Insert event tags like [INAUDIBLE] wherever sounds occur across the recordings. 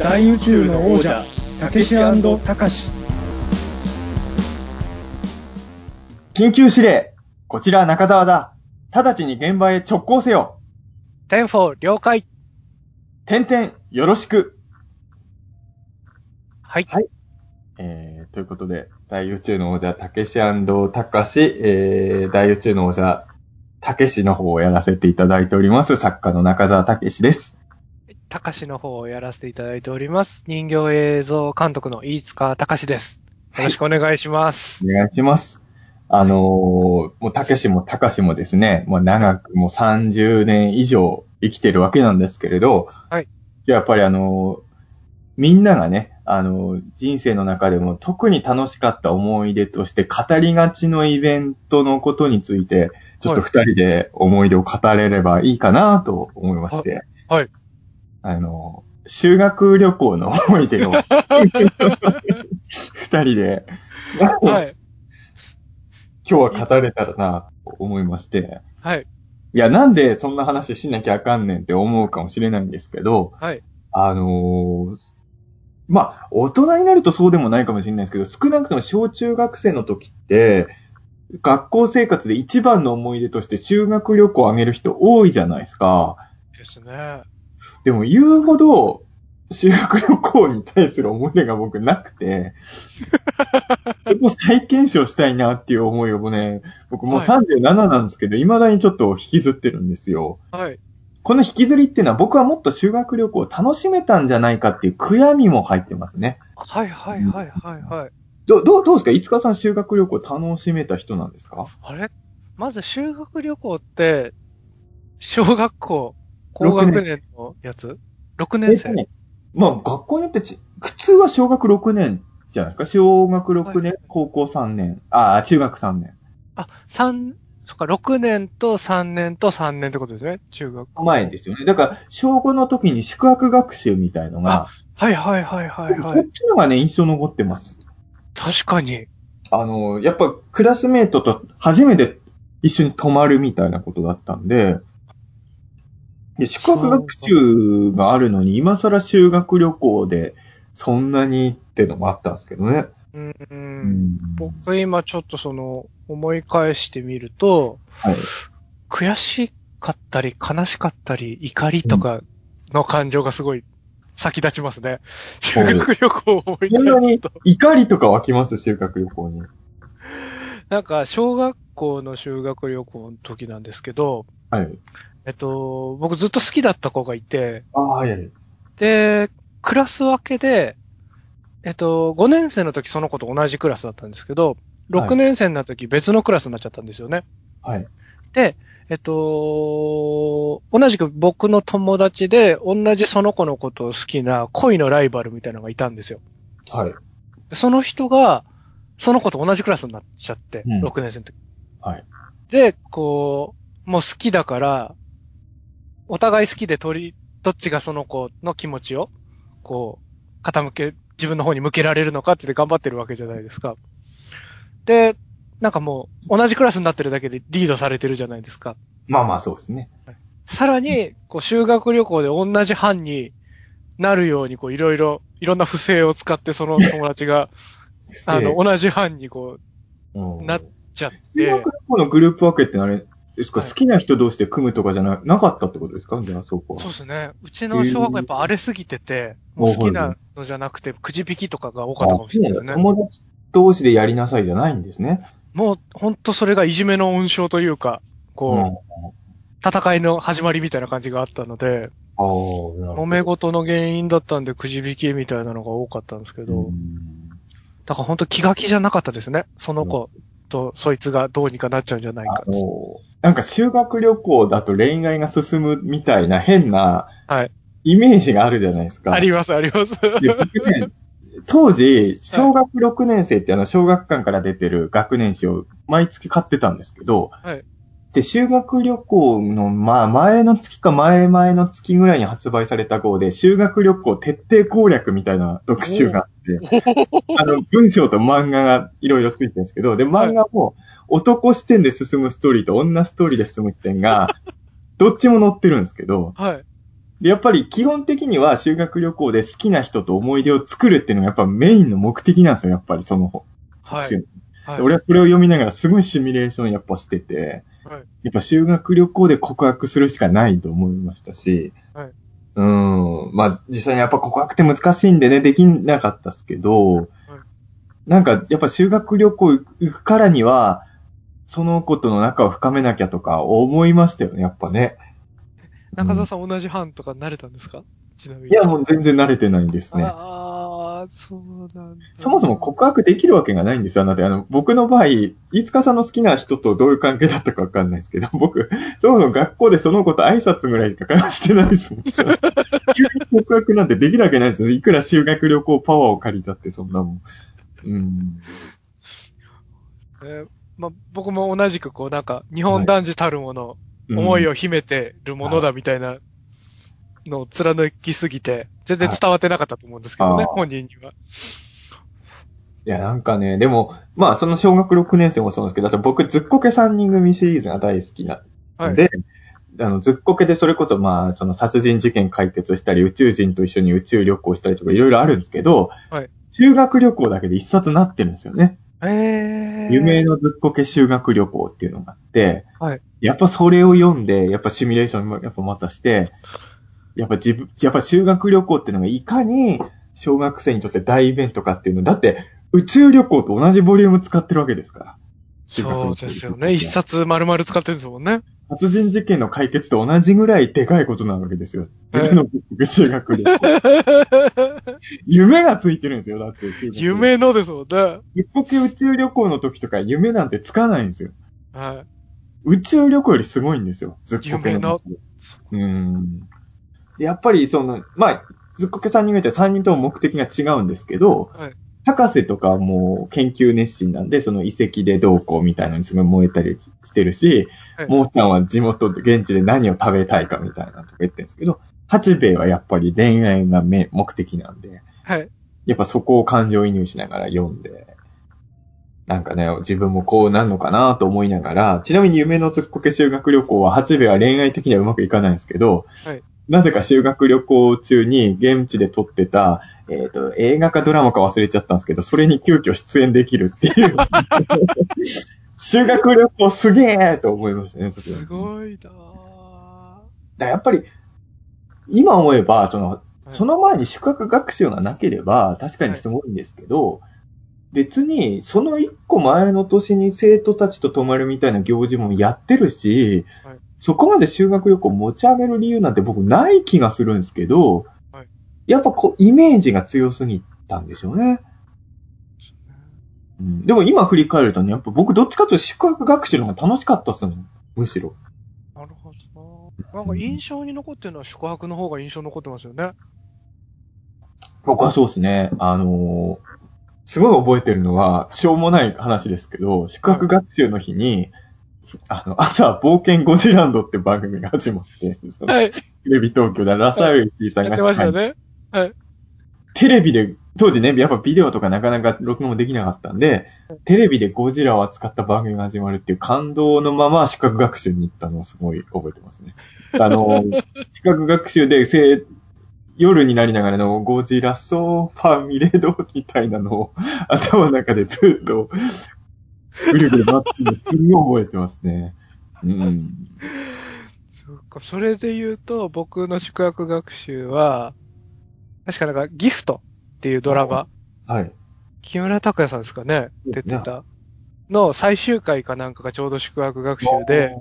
大宇宙の王者たけしたかし緊急指令こちら中澤だ直ちに現場へ直行せよ ten-four 了解。点々よろしくはい。はいえー、ということで、大宇宙の王者、たけしたかし、えー、大宇宙の王者、たけしの方をやらせていただいております、作家の中澤たけしです。たかしの方をやらせていただいております。人形映像監督の飯塚たかしです。よろしくお願いします。お願いします。あのー、もうたけしもたかしもですね、もう長くもう30年以上生きてるわけなんですけれど、はい。やっぱりあのーみんながね、あのー人生の中でも特に楽しかった思い出として語りがちのイベントのことについて、ちょっと二人で思い出を語れればいいかなと思いまして、はい。あのー修学旅行の思い出を [LAUGHS] 二人で、はい。今日は語れたらなと思いまして、はい。いや、なんでそんな話しなきゃあかんねんって思うかもしれないんですけど、はい。あのーまあ、大人になるとそうでもないかもしれないですけど、少なくとも小中学生の時って、学校生活で一番の思い出として修学旅行をあげる人多いじゃないですか。ですね。でも言うほど修学旅行に対する思い出が僕なくて、[LAUGHS] そこ再検証したいなっていう思いをね、僕もうはい37なんですけど、未だにちょっと引きずってるんですよ。はい。この引きずりっていうのは僕はもっと修学旅行を楽しめたんじゃないかっていう悔やみも入ってますね。はいはいはいはいはい。ど、どう、どうですか？いつかさん修学旅行楽しめた人なんですか？あれ？まず修学旅行って、小学校、高学年のやつ ?6 年生、えっとねまあ学校によってち、普通は小学6年じゃないですか？小学6年、はい高校3年、ああ、中学3年。あ、三そっか、6年と3年と3年ってことですね？中学。前ですよね。だから、小5の時に宿泊学習みたいのが、はいはいはいはいはそっい。ちのがね、印象残ってます。確かに。あの、やっぱクラスメートと初めて一緒に泊まるみたいなことだったんで、で宿泊学習があるのに、今更修学旅行でそんなにってのもあったんですけどね。うん、う。うん僕今ちょっとその、思い返してみると、はい。悔しかったり、悲しかったり、怒りとかの感情がすごい先立ちますね。修学旅行を思い返すと。怒りとか湧きます？修学旅行に。なんか、小学校の修学旅行の時なんですけど、はい。えっと、僕ずっと好きだった子がいて、ああ、はいはい。で、クラス分けで、えっと、5年生の時その子と同じクラスだったんですけど、はい6年生になった時別のクラスになっちゃったんですよね。はい。で、えっと、同じく僕の友達で、同じその子のことを好きな恋のライバルみたいなのがいたんですよ。はい。でその人が、その子と同じクラスになっちゃって、うん6年生の時。はい。で、こう、もう好きだから、お互い好きで取り、どっちがその子の気持ちを、こう、傾け、自分の方に向けられるのかって頑張ってるわけじゃないですか。で、なんかもう、同じクラスになってるだけでリードされてるじゃないですか。まあまあそうですね。さらに、こう、修学旅行で同じ班になるように、こう、いろいろ、いろんな不正を使って、その友達が、あの、同じ班にこうなっちゃっ修て、学旅行のグループ分けってあれですか、はい好きな人同士で組むとかじゃななかったってことですか？じゃあそこは。そうですね。うちの小学校やっぱ荒れすぎてて、もう好きなのじゃなくて、くじ引きとかが多かったかもしれないですね。友達同士でやりなさいじゃないんですね。もう、ほんとそれがいじめの温床というか、こう、戦いの始まりみたいな感じがあったので、揉め事の原因だったんでくじ引きみたいなのが多かったんですけど、うんだからほんと気が気じゃなかったですね。その子とそいつがどうにかなっちゃうんじゃないかなんか修学旅行だと恋愛が進むみたいな変なはい。イメージがあるじゃないですか。あります、あります。当時、小学6年生ってあの、小学館から出てる学年誌を毎月買ってたんですけど、はい。で、修学旅行の、まあ、前の月か前々の月ぐらいに発売された号で、修学旅行徹底攻略みたいな特集があって、あの、文章と漫画がいろいろついてるんですけど、で、漫画も男視点で進むストーリーと女ストーリーで進む視点が、[LAUGHS] どっちも載ってるんですけど、はい。で、やっぱり基本的には修学旅行で好きな人と思い出を作るっていうのがやっぱメインの目的なんですよ、やっぱりその、はい。俺はそれを読みながらすごいシミュレーションやっぱしてて、はいやっぱ修学旅行で告白するしかないと思いましたし、はいうん。まあ、実際にやっぱ告白って難しいんでね、できなかったですけど、なんかやっぱ修学旅行行くからには、その子との仲を深めなきゃとか思いましたよね、やっぱね。中澤さん同じ班とか慣れたんですか？ちなみに。いや、もう全然慣れてないんですね。ああ、そうなんだ。そもそも告白できるわけがないんですよ。なので、あの、僕の場合、飯塚さんの好きな人とどういう関係だったかわかんないですけど、[LAUGHS] 僕、そもそも学校でその子と挨拶ぐらいしか会話してないですもん。[LAUGHS] 急に告白なんてできるわけないですよ。いくら修学旅行パワーを借りたって、そんなもん。うん。えーまあ、僕も同じくこうなんか、日本男児たるもの、思いを秘めてるものだみたいなのを貫きすぎて、全然伝わってなかったと思うんですけどね、はい本人には。いや、なんかね、でも、まあ、その小学6年生もそうなんですけど、あと僕、ずっこけ3人組シリーズが大好きなはい。んで、あの、ずっこけでそれこそ、まあ、その殺人事件解決したり、宇宙人と一緒に宇宙旅行したりとかいろいろあるんですけど、はい修学旅行だけで一冊なってるんですよね。えー。夢のずっこけ修学旅行っていうのがあって、はいやっぱそれを読んで、やっぱシミュレーションもやっぱまたして、やっぱ自分、やっぱ修学旅行っていうのがいかに小学生にとって大イベントかっていうの、だって宇宙旅行と同じボリューム使ってるわけですから。そうですよね。一冊丸々使ってるんですもんね。殺人事件の解決と同じぐらいでかいことなわけですよ。はい夢の修学旅行。[LAUGHS] 夢がついてるんですよ、だって。夢のですもんね。ずっこけ宇宙旅行の時とか夢なんてつかないんですよ。はい。宇宙旅行よりすごいんですよ。ずっこけ夢の。うん。でやっぱりその、まあ、ずっこけ3人目って3人とも目的が違うんですけど、はい。博士とかはもう研究熱心なんで、その遺跡でどうこうみたいなのにすごい燃えたりしてるし、はい。モーちゃんは地元、現地で何を食べたいかみたいなとか言ってるんですけど、八兵衛はやっぱり恋愛が目目的なんで、はい。やっぱそこを感情移入しながら読んで、なんかね、自分もこうなんのかなと思いながら、ちなみに夢のずっこけ修学旅行は、八兵衛は恋愛的にはうまくいかないんですけど、はいなぜか修学旅行中に現地で撮ってた、えっ、と、映画かドラマか忘れちゃったんですけど、それに急遽出演できるっていう。[LAUGHS] 修学旅行すげえと思いましたね、それすごいなぁだやっぱり、今思えば、その、はい。その前に宿泊学習がなければ、確かにすごいんですけど、別に、その一個前の年に生徒たちと泊まるみたいな行事もやってるし、はいそこまで修学旅行持ち上げる理由なんて僕ない気がするんですけど、はいやっぱこう、イメージが強すぎたんでしょうね。うん、でも今振り返るとね、やっぱ僕どっちかというと宿泊学習の方が楽しかったっすもん。むしろ。なるほどななんか印象に残ってるのは宿泊の方が印象に残ってますよね。僕はそうですね。あのーすごい覚えてるのは、しょうもない話ですけど、宿泊学習の日に、あの、朝、冒険ゴジランドって番組が始まって、はい。テレビ東京でラサウイさんがやってましたよね。テレビで、当時ね、やっぱビデオとかなかなか録画もできなかったんで、テレビでゴジラを扱った番組が始まるっていう感動のまま資格学習に行ったのをすごい覚えてますね。あの、[LAUGHS] 資格学習でせ夜になりながらのゴジラソファミレドみたいなのを頭の中でずっとぐるぐる回ってるのすごい覚えてますね。うん。そうか、それで言うと、僕の宿泊学習は、確かなんか、ギフトっていうドラマ、はい。木村拓哉さんですかね、出てた、の最終回かなんかがちょうど宿泊学習で、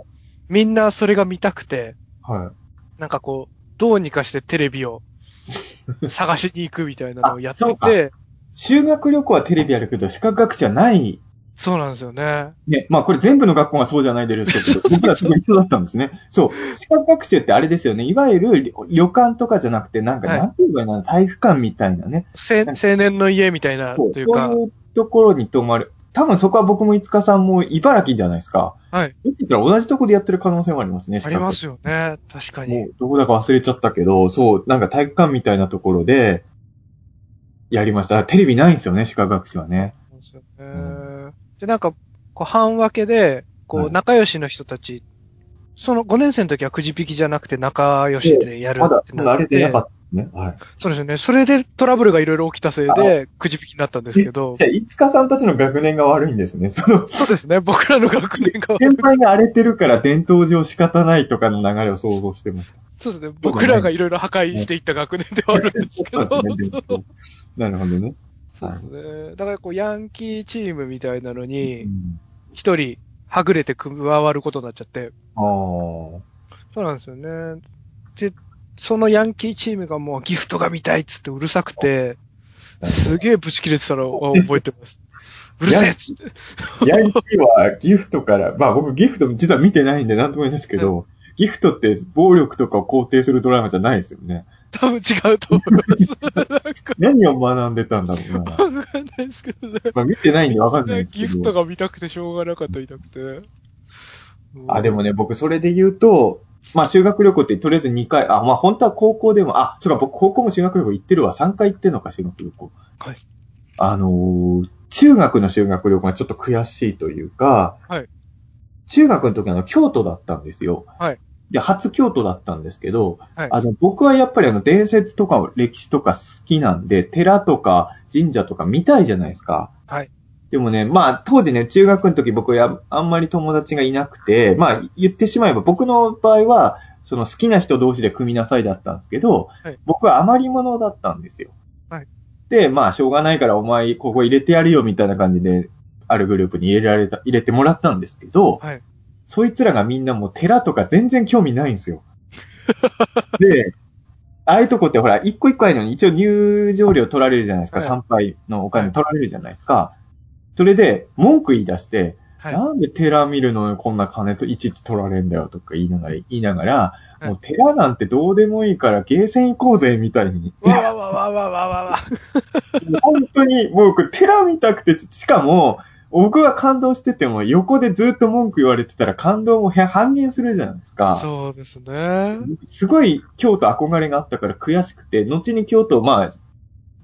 みんなそれが見たくて、はい。なんかこう、どうにかしてテレビを [LAUGHS] 探しに行くみたいなのをやってて、修学旅行はテレビやるけど、資格学習はないそうなんですよね。ね、まあこれ全部の学校がそうじゃないですけど、[LAUGHS] 僕らそこ一緒だったんですね。そう。資格学習ってあれですよね。いわゆる旅旅館とかじゃなくて、なんか、はいなんていうかな、体育館みたいなね。せ青年の家みたいな、というか、そういうところに泊まる。多分そこは僕も五日さんも茨城じゃないですか。はい。もしかしたら同じとこでやってる可能性もありますね。ありますよね。確かに。もう、どこだか忘れちゃったけど、そう、なんか体育館みたいなところで、やりました。テレビないんですよね、資格学習はね。そうですよね。で、なんか、こう、半分けで、こう、はい仲良しの人たち、その5年生の時はくじ引きじゃなくて仲良しでやるまだって、なってまだあれでなかったね。はい。そうですよね。それでトラブルがいろいろ起きたせいで、くじ引きになったんですけどじ、ゃあ、いつかさんたちの学年が悪いんですね。その、そうですね。僕らの学年が、先輩が荒れてるから伝統上仕方ないとかの流れを想像してました。そうですね。僕らがいろいろ破壊していった学年ではあるんですけど、ねなるほどね。そうですね。だからこう、ヤンキーチームみたいなのうに、ん一人、はぐれて加わることになっちゃって、ああ。そうなんですよね。で、そのヤンキーチームがもうギフトが見たいっつってうるさくて、すげえブチ切れてたのを覚えてます。[LAUGHS] うるせえっつって。ヤンキーはギフトから、まあ僕ギフト実は見てないんでなんとも言えないですけど、ギフトって暴力とかを肯定するドラマじゃないですよね。多分違うと思います。[LAUGHS] 何を学んでたんだろうな。わかんないですけどね。まあ見てないんでわかんないですけギフトど。が見たくてしょうがなかったみたくて。あ、でもね、僕それで言うと、まあ修学旅行ってとりあえず2回、あ、まあ本当は高校でも、あ、そうか僕高校も修学旅行行ってるわ。3回行ってるのか、修学旅行。はい。あのー中学の修学旅行がちょっと悔しいというか、はい。中学の時あの、京都だったんですよ。はい。で、初京都だったんですけど、はい。あの、僕はやっぱりあの、伝説とか歴史とか好きなんで、寺とか神社とか見たいじゃないですか。はい。でもね、まあ、当時ね、中学の時僕や、あんまり友達がいなくて、まあ、言ってしまえば僕の場合は、その好きな人同士で組みなさいだったんですけど、はい僕は余り物だったんですよ。はい。で、まあ、しょうがないからお前ここ入れてやるよみたいな感じで、あるグループに入れられた、入れてもらったんですけど、はい。そいつらがみんなもう寺とか全然興味ないんですよ。で、ああいうとこってほら、一個一個あるのに一応入場料取られるじゃないですか。はい参拝のお金取られるじゃないですか。それで、文句言い出して、はい。なんで寺見るのにこんな金といちいち取られんだよとか言いながら、言いながら、はいもう寺なんてどうでもいいからゲーセン行こうぜみたいに。わわわわわわわわ。本当に、もう僕寺見たくて、しかも、僕が感動してても横でずっと文句言われてたら感動も半減するじゃないですか。そうですね。すごい京都憧れがあったから悔しくて、後に京都、まあ、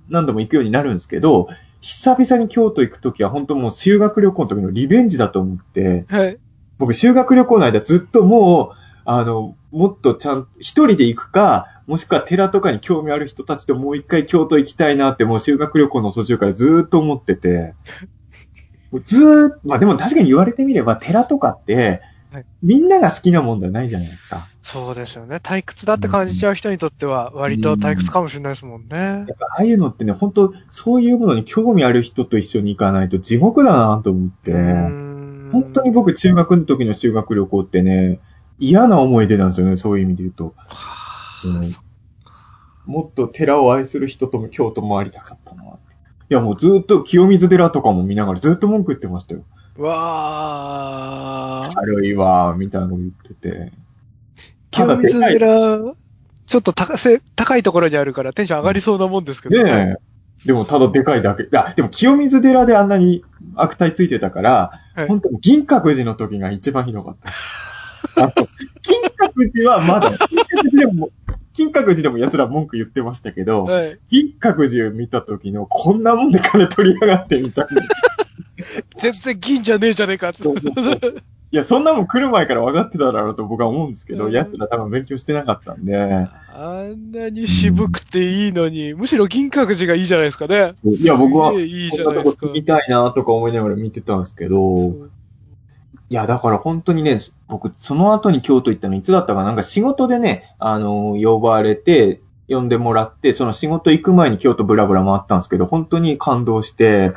何度も行くようになるんですけど、久々に京都行くときは本当もう修学旅行の時のリベンジだと思って、はい。僕修学旅行の間ずっともう、あの、もっとちゃん、一人で行くか、もしくは寺とかに興味ある人たちともう一回京都行きたいなってもう修学旅行の途中からずーっと思ってて、ずーっと、まあでも確かに言われてみれば寺とかってはい、みんなが好きなもんじゃないじゃないですか。そうですよね。退屈だって感じちゃう人にとっては、割と退屈かもしれないですもんねや。っぱああいうのってね、本当そういうものに興味ある人と一緒に行かないと地獄だなと思って、本本当に僕中学の時の修学旅行ってね、嫌な思い出なんですよね、そういう意味で言うと。うんもっと寺を愛する人とも京都もありたかったなやもうずっと清水寺とかも見ながらずっと文句言ってましたよ。わー。軽いわー、みたいなの言ってて。清水寺、ちょっと高せ高いところにあるからテンション上がりそうなもんですけどねえ。でもただでかいだけ。あ、でも清水寺であんなに悪態ついてたから、はい本当に銀閣寺の時が一番ひどかった。あと金閣寺はまだ、金閣寺でも、金閣寺でも奴ら文句言ってましたけど、はい。銀閣寺を見た時のこんなもんで金取りやがってみたいな。[LAUGHS] 全然銀じゃねえじゃねえかって。そうそうそういや、そんなもん来る前から分かってただろうと僕は思うんですけど、うん奴ら多分勉強してなかったんで、あんなに渋くていいのに、むしろ銀閣寺がいいじゃないですかね。いや、僕はいいじゃなですか。ないとこ住みたいなとか思いながら見てたんですけど、いや、だから本当にね、僕、その後に京都行ったのいつだったかな？なんか仕事でね、あの、呼ばれて、呼んでもらって、その仕事行く前に京都ブラブラ回ったんですけど、本当に感動して、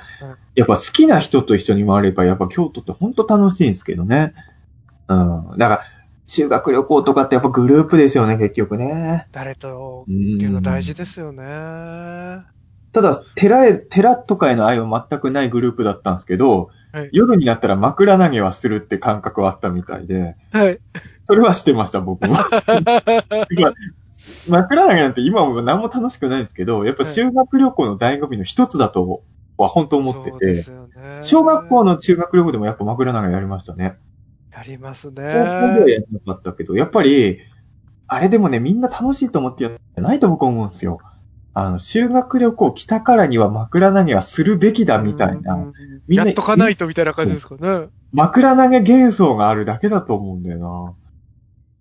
やっぱ好きな人と一緒に回れば、やっぱ京都って本当楽しいんですけどね。うん。だから、修学旅行とかってやっぱグループですよね、結局ね。誰とうっていうのん大事ですよね。はただ、寺へ、寺とかへの愛は全くないグループだったんですけど、い。夜になったら枕投げはするって感覚はあったみたいで、はい。それはしてました、僕は。[LAUGHS] まあ枕投げなんて今も何も楽しくないんですけど、やっぱ修学旅行の醍醐味の一つだとは本当思ってて、すよね。小学校の中学旅行でもやっぱ枕投げやりましたね。やります高校ではね。やらなかったけど、やっぱり、あれでもね、みんな楽しいと思ってやってないと僕は思うんですよ。あの、修学旅行来たからには枕投げはするべきだみたいな、うんみんなやっとかないとみたいな感じですかね。枕投げ幻想があるだけだと思うんだよな。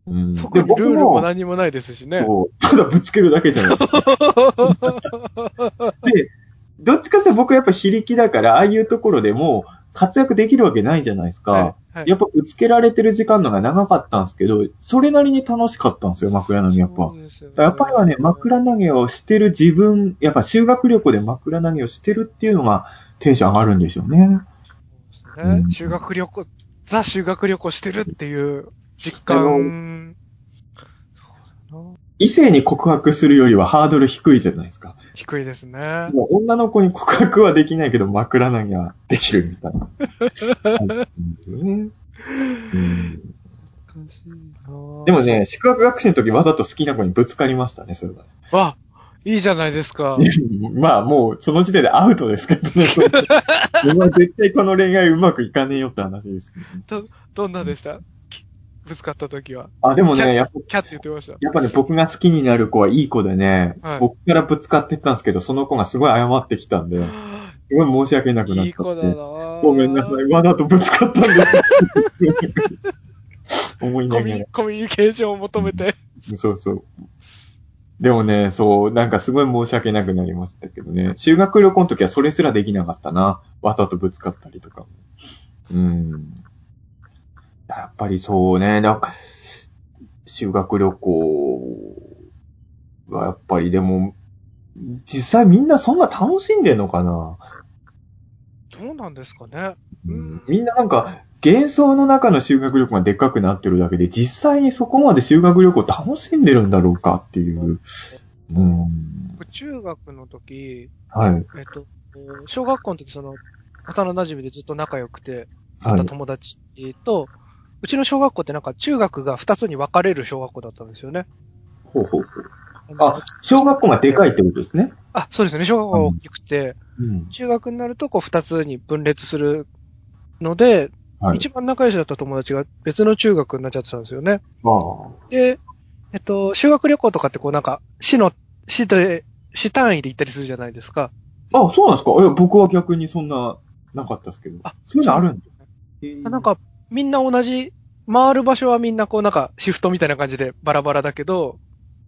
うん、特にルールも何もないですしね。ただぶつけるだけじゃない。[LAUGHS] で、どっちかって僕はやっぱ非力だから、ああいうところでも活躍できるわけないじゃないですか。はいはいやっぱぶつけられてる時間のが長かったんですけど、それなりに楽しかったんですよ、枕投げやっぱ。ね。やっぱりはね、枕投げをしてる自分、やっぱ修学旅行で枕投げをしてるっていうのがテンション上がるんでしょうね。そうですね。うん。修学旅行、ザ修学旅行してるっていう実感。異性に告白するよりはハードル低いじゃないですか。低いですね。もう女の子に告白はできないけど枕投げはできるみたいな。[LAUGHS] でもね、宿泊学習の時わざと好きな子にぶつかりましたね、それは。わ、いいじゃないですか。[LAUGHS] まあもうその時点でアウトですけどね。[LAUGHS] 絶対この恋愛うまくいかねえよって話ですけどね、どんなでした？きぶつかった時は。あ、でもね、やっぱキャって言ってました。やっぱね、僕が好きになる子はいい子でね、はい僕からぶつかってったんですけど、その子がすごい謝ってきたんで、[LAUGHS] すごい申し訳なくなっちゃって。いい子だなぁごめんなさい、わざとぶつかったんです。思いながら。コミュニケーションを求めて。そうそう。でもね、そう、なんかすごい申し訳なくなりましたけどね。修学旅行の時はそれすらできなかったな。わざとぶつかったりとか。うん。やっぱりそうね、なんか、修学旅行はやっぱりでも、実際みんなそんな楽しんでんのかな、どうなんですかね。うん、みんななんか、幻想の中の修学旅行がでっかくなってるだけで、実際にそこまで修学旅行楽しんでるんだろうかっていう。うん。中学の時、はい。えっと、小学校の時その、幼馴染でずっと仲良くて、はい。友達と、うちの小学校ってなんか中学が2つに分かれる小学校だったんですよね。ほうほうほう。のあ、小学校がでかいってことですね。あ、そうですね。小学校が大きくて、うん。中学になるとこう2つに分裂するので、はい。一番仲良しだった友達が別の中学になっちゃってたんですよね。で、えっと、修学旅行とかってこうなんか、市の、市で、市単位で行ったりするじゃないですか。あ、そうなんですかいや、僕は逆にそんな、なかったですけど。あそういうのあるんだ。なん、か、みんな同じ、回る場所はみんなこうなんか、シフトみたいな感じでバラバラだけど、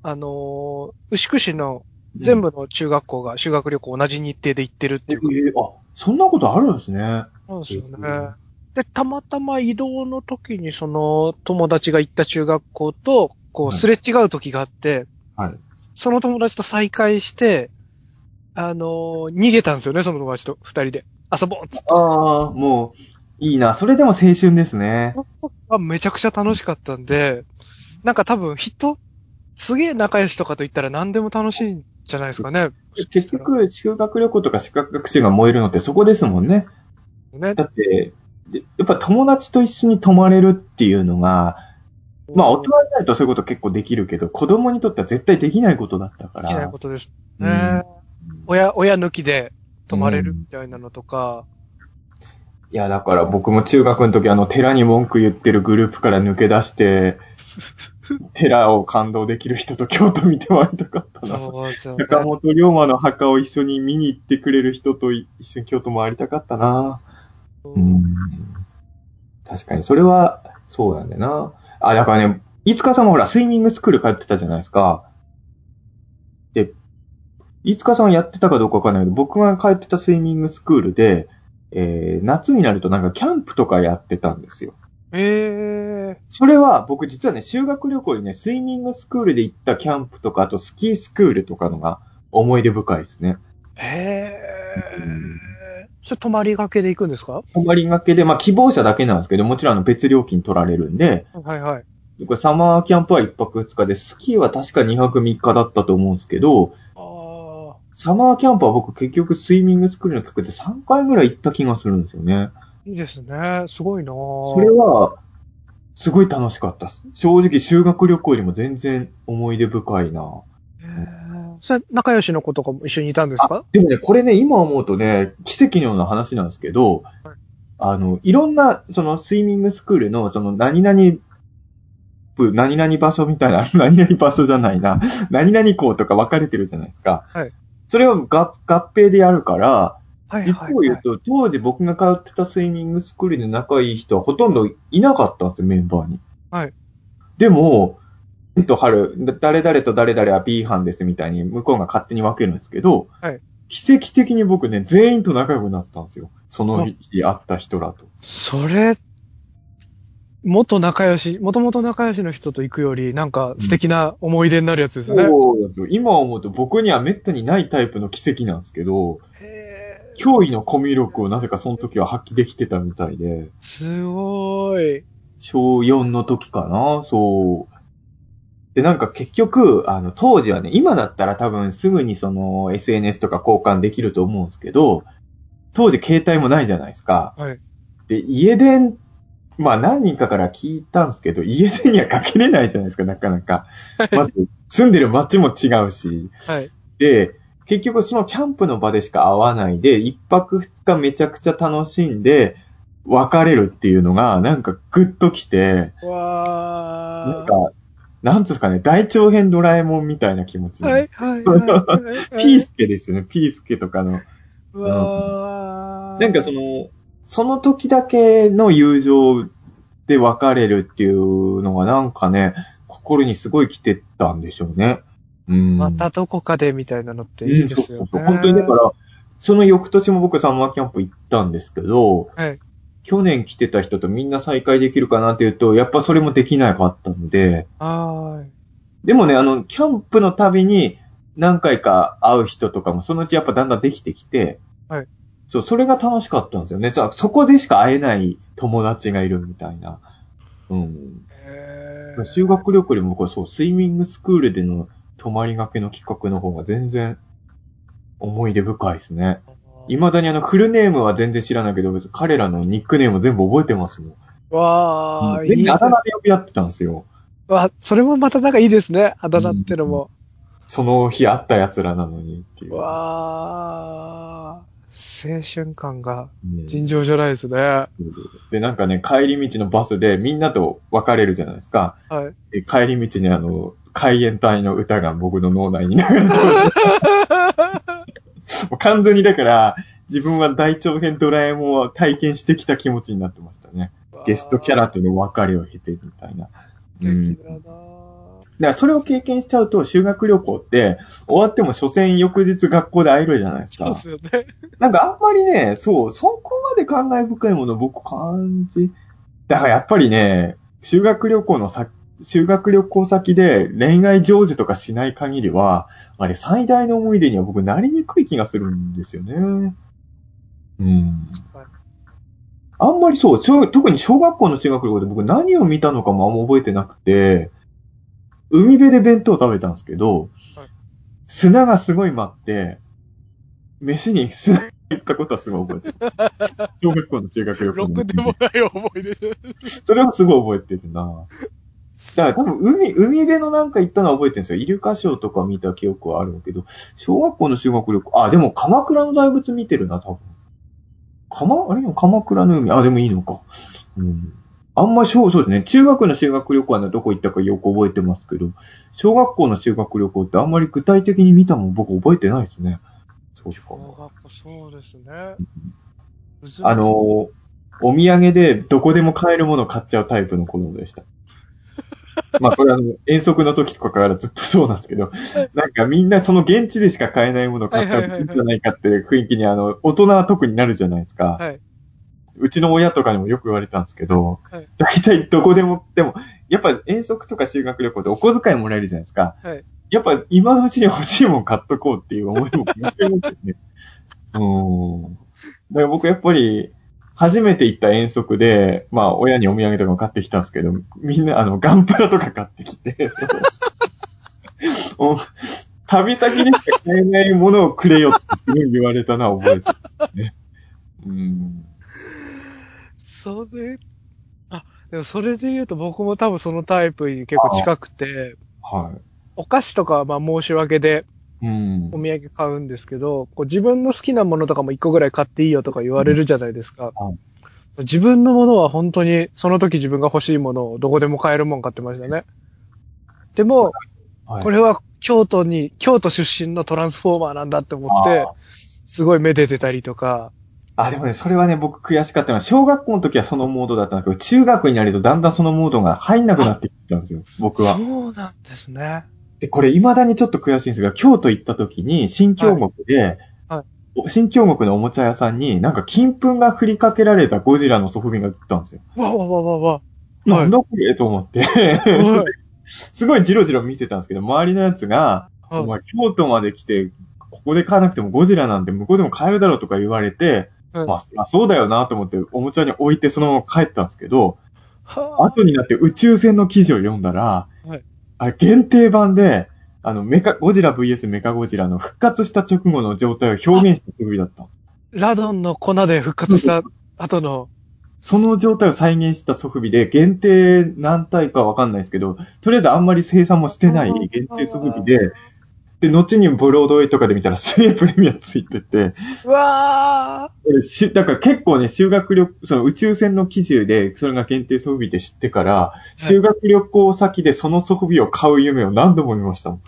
あのー牛久市の全部の中学校が修学旅行同じ日程で行ってるってえいうーあ、そんなことあるんですね。そうですよねうん。で、たまたま移動の時にその友達が行った中学校と、こはいうすれ違う時があって、はい。その友達と再会して、あのー逃げたんですよね、その友達と二人で。遊ぼうっつって。ああ、もう、いいな。それでも青春ですね。あめちゃくちゃ楽しかったんで、なんか多分人、すげえ仲良しとかと言ったら何でも楽しいんじゃないですかね。結局、修学旅行とか資格学習が燃えるのってそこですもんね。ね。だって、でやっぱ友達と一緒に泊まれるっていうのが、まあ大人になるとそういうこと結構できるけど、子供にとっては絶対できないことだったから。できないことですうんね。親、親抜きで泊まれるみたいなのとか、いや、だから僕も中学の時あの寺に文句言ってるグループから抜け出して、[LAUGHS] 寺を感動できる人と京都見て回りたかったな。ね。坂本龍馬の墓を一緒に見に行ってくれる人と一緒に京都回りたかったな。うん。確かに、それは、そうなんだよな。あ、だからね、いつかさんもほら、スイミングスクール通ってたじゃないですか。で、いつかさんやってたかどうかわかんないけど、僕が通ってたスイミングスクールで、えー、夏になるとなんかキャンプとかやってたんですよ。ええそれは僕実はね、修学旅行でね、スイミングスクールで行ったキャンプとか、あとスキースクールとかのが思い出深いですね。へえうんそれ泊まりがけで行くんですか？泊まりがけで、まあ希望者だけなんですけど、もちろんあの別料金取られるんで、はいはい。これサマーキャンプは1泊2日で、スキーは確か2泊3日だったと思うんですけど。サマーキャンプは僕結局スイミングスクールの企画で3回ぐらい行った気がするんですよね。いいですね。すごいなぁそれは、すごい楽しかったです。正直修学旅行よりも全然思い出深いな。へーそれ、仲良しの子とかも一緒にいたんですか？でもね、これね、今思うとね、奇跡のような話なんですけど、はいあの、いろんな、その、スイミングスクールの、その、何々部、何々場所みたいな、[LAUGHS] 何々場所じゃないな、何々校とか分かれてるじゃないですか。はいそれを合合併でやるから、はい実を言うと、当時僕が通ってたスイミングスクールで仲いい人はほとんどいなかったんですよ、メンバーに。はい。でも、えっと、春、誰々と誰々は B 班ですみたいに向こうが勝手に分けるんですけど、はい奇跡的に僕ね、全員と仲良くなったんですよ。その日会った人らと。それ、元仲良し、もともと仲良しの人と行くより、なんか素敵な思い出になるやつですね。そうですよ。今思うと僕には滅多にないタイプの奇跡なんですけど、へ驚異のコミュ力をなぜかその時は発揮できてたみたいで、ーすごい。小4の時かな？そう。で、なんか結局、あの、当時はね、今だったら多分すぐにその SNS とか交換できると思うんですけど、当時携帯もないじゃないですか。はい。で、家電、まあ何人かから聞いたんですけど、家電にはかけれないじゃないですか、なかなか。まず、住んでる街も違うし。はい。で、結局そのキャンプの場でしか会わないで、一泊二日めちゃくちゃ楽しんで、別れるっていうのが、なんかグッときて、わー。なんか、なんつうんですかね、大長編ドラえもんみたいな気持ちに。はい、はい。[LAUGHS] ピースケですよね、ピースケとかの。うわー。なんかその、その時だけの友情で別れるっていうのがなんかね、心にすごい来てたんでしょうね。うん。またどこかでみたいなのっていいですよね。うんそうそうそう本当にだから、その翌年も僕サマーキャンプ行ったんですけど、はい。去年来てた人とみんな再会できるかなっていうと、やっぱそれもできなかったので、はーい。でもね、あの、キャンプのたびに何回か会う人とかもそのうちやっぱだんだんできてきて、はい。そう、それが楽しかったんですよね。じゃあ、そこでしか会えない友達がいるみたいな。うん。修学旅行よりも僕はそう、スイミングスクールでの泊まりがけの企画の方が全然思い出深いですね。未だにあの、フルネームは全然知らないけど、別に彼らのニックネーム全部覚えてますもん。わー、いい全然あだ名で呼び合ってたんですよ。わ、それもまたなんかいいですね。あだ名ってのも。その日会った奴らなのにっていう。わー、青春感がうん尋常じゃないですね。はで、なんかね、帰り道のバスでみんなと別れるじゃないですか。い。で帰り道にあの、海援隊の歌が僕の脳内に流れて完全にだから、自分は大長編ドラえもんを体験してきた気持ちになってましたね。ゲストキャラとの別れを経てみたいな。うん。だからそれを経験しちゃうと修学旅行って、終わっても所詮翌日学校で会えるじゃないですかそうで。すよね。なんかあんまりね、そう、そこまで感慨深いもの僕感じ。だからやっぱりね、修学旅行のさ、修学旅行先で恋愛成就とかしない限りは、あれ最大の思い出には僕なりにくい気がするんですよね。うんはい。あんまりそう、小特に小学校の修学旅行で僕何を見たのかもあんま覚えてなくて、海辺で弁当食べたんですけど、はい砂がすごい舞って、飯に砂が行ったことはすごい覚えてる。[LAUGHS] 小学校の修学旅行のろくでもない思い出で。それはすごい覚えてるなだから多分海、海辺のなんか行ったのは覚えてるんですよ。イルカショーとか見た記憶はあるけど、小学校の修学旅行、あ、でも鎌倉の大仏見てるな、多分。鎌、あれ鎌倉の海、あ、でもいいのか。うん。あんまり小、そうですね。中学の修学旅行はねどこ行ったかよく覚えてますけど、小学校の修学旅行ってあんまり具体的に見たもん僕覚えてないですね。そうか。小学校そうですね。あの、お土産でどこでも買えるものを買っちゃうタイプの子供でした。[LAUGHS] まあこれあの、遠足の時とかからずっとそうなんですけど、[LAUGHS] なんかみんなその現地でしか買えないものを買ったらいいんじゃないかっていう雰囲気にあの、大人は特になるじゃないですか。はい。うちの親とかにもよく言われたんですけどはい、大体どこでも、でも、やっぱ遠足とか修学旅行ってお小遣いもらえるじゃないですか。はい。やっぱ今のうちに欲しいもん買っとこうっていう思いも持ってますよね。うん。だから僕やっぱり、初めて行った遠足で、まあ親にお土産とかも買ってきたんですけど、みんなあの、ガンプラとか買ってきて、旅先でしか買えないものをくれよってすごい言われたのは覚えてますね。うん。それ、あ、でもそれで言うと僕も多分そのタイプに結構近くて、はお菓子とかはまあ申し訳でい。うん。お土産買うんですけど、こう自分の好きなものとかも一個ぐらい買っていいよとか言われるじゃないですか。うん自分のものは本当にその時自分が欲しいものをどこでも買えるもん買ってましたね。でも、はいこれは京都に、京都出身のトランスフォーマーなんだって思ってあ、すごいめでてたりとか、あ、でもね、それはね、僕悔しかったのは、小学校の時はそのモードだったんだけど、中学になるとだんだんそのモードが入んなくなってきたんですよ、僕は。そうなんですね。で、これ未だにちょっと悔しいんですが、京都行った時に、新京極で、はいはい新京極のおもちゃ屋さんに、なんか金粉が振りかけられたゴジラのソフビが売ったんですよ。わわわわわ。はいなんだこれと思って、はい [LAUGHS] すごいジロジロ見てたんですけど、周りのやつが、はいお前京都まで来て、ここで買わなくてもゴジラなんて向こうでも買えるだろうとか言われて、はいまあ、そうだよなと思っておもちゃに置いてそのまま帰ったんですけど、は後になって宇宙船の記事を読んだら、はい。あれ限定版で、あの、メカ、ゴジラ VS メカゴジラの復活した直後の状態を表現したつもりだった。んです。ラドンの粉で復活した後の、その状態を再現したソフビで、限定何体かわかんないですけど、とりあえずあんまり生産もしてない限定ソフビで、で、後にブロードウェイとかで見たらすげえプレミアついてて、うわ俺し、だから結構ね、修学旅、その宇宙船の記事で、それが限定ソフビって知ってから、修学旅行先でそのソフビを買う夢を何度も見ましたもん。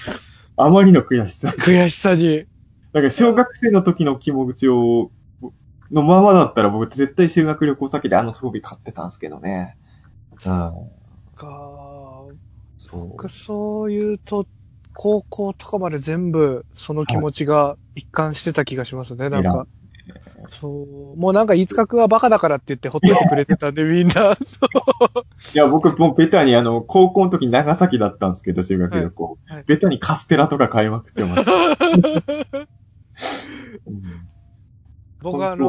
あまりの悔しさ。ー悔しさに。なんか小学生の時の気持ちを、のままだったら僕絶対修学旅行先であのソフビ買ってたんですけどね。さあ、かそう僕そういうと、高校とかまで全部その気持ちが一貫してた気がしますね、なんか。そう。もうなんか、いつかくんはバカだからって言ってほっといてくれてたんで、[LAUGHS] みんな。そう。いや、僕もうベタにあの、高校の時長崎だったんですけど、修学旅行。はいはいベタにカステラとか買いまくってます。う [LAUGHS] ん僕あの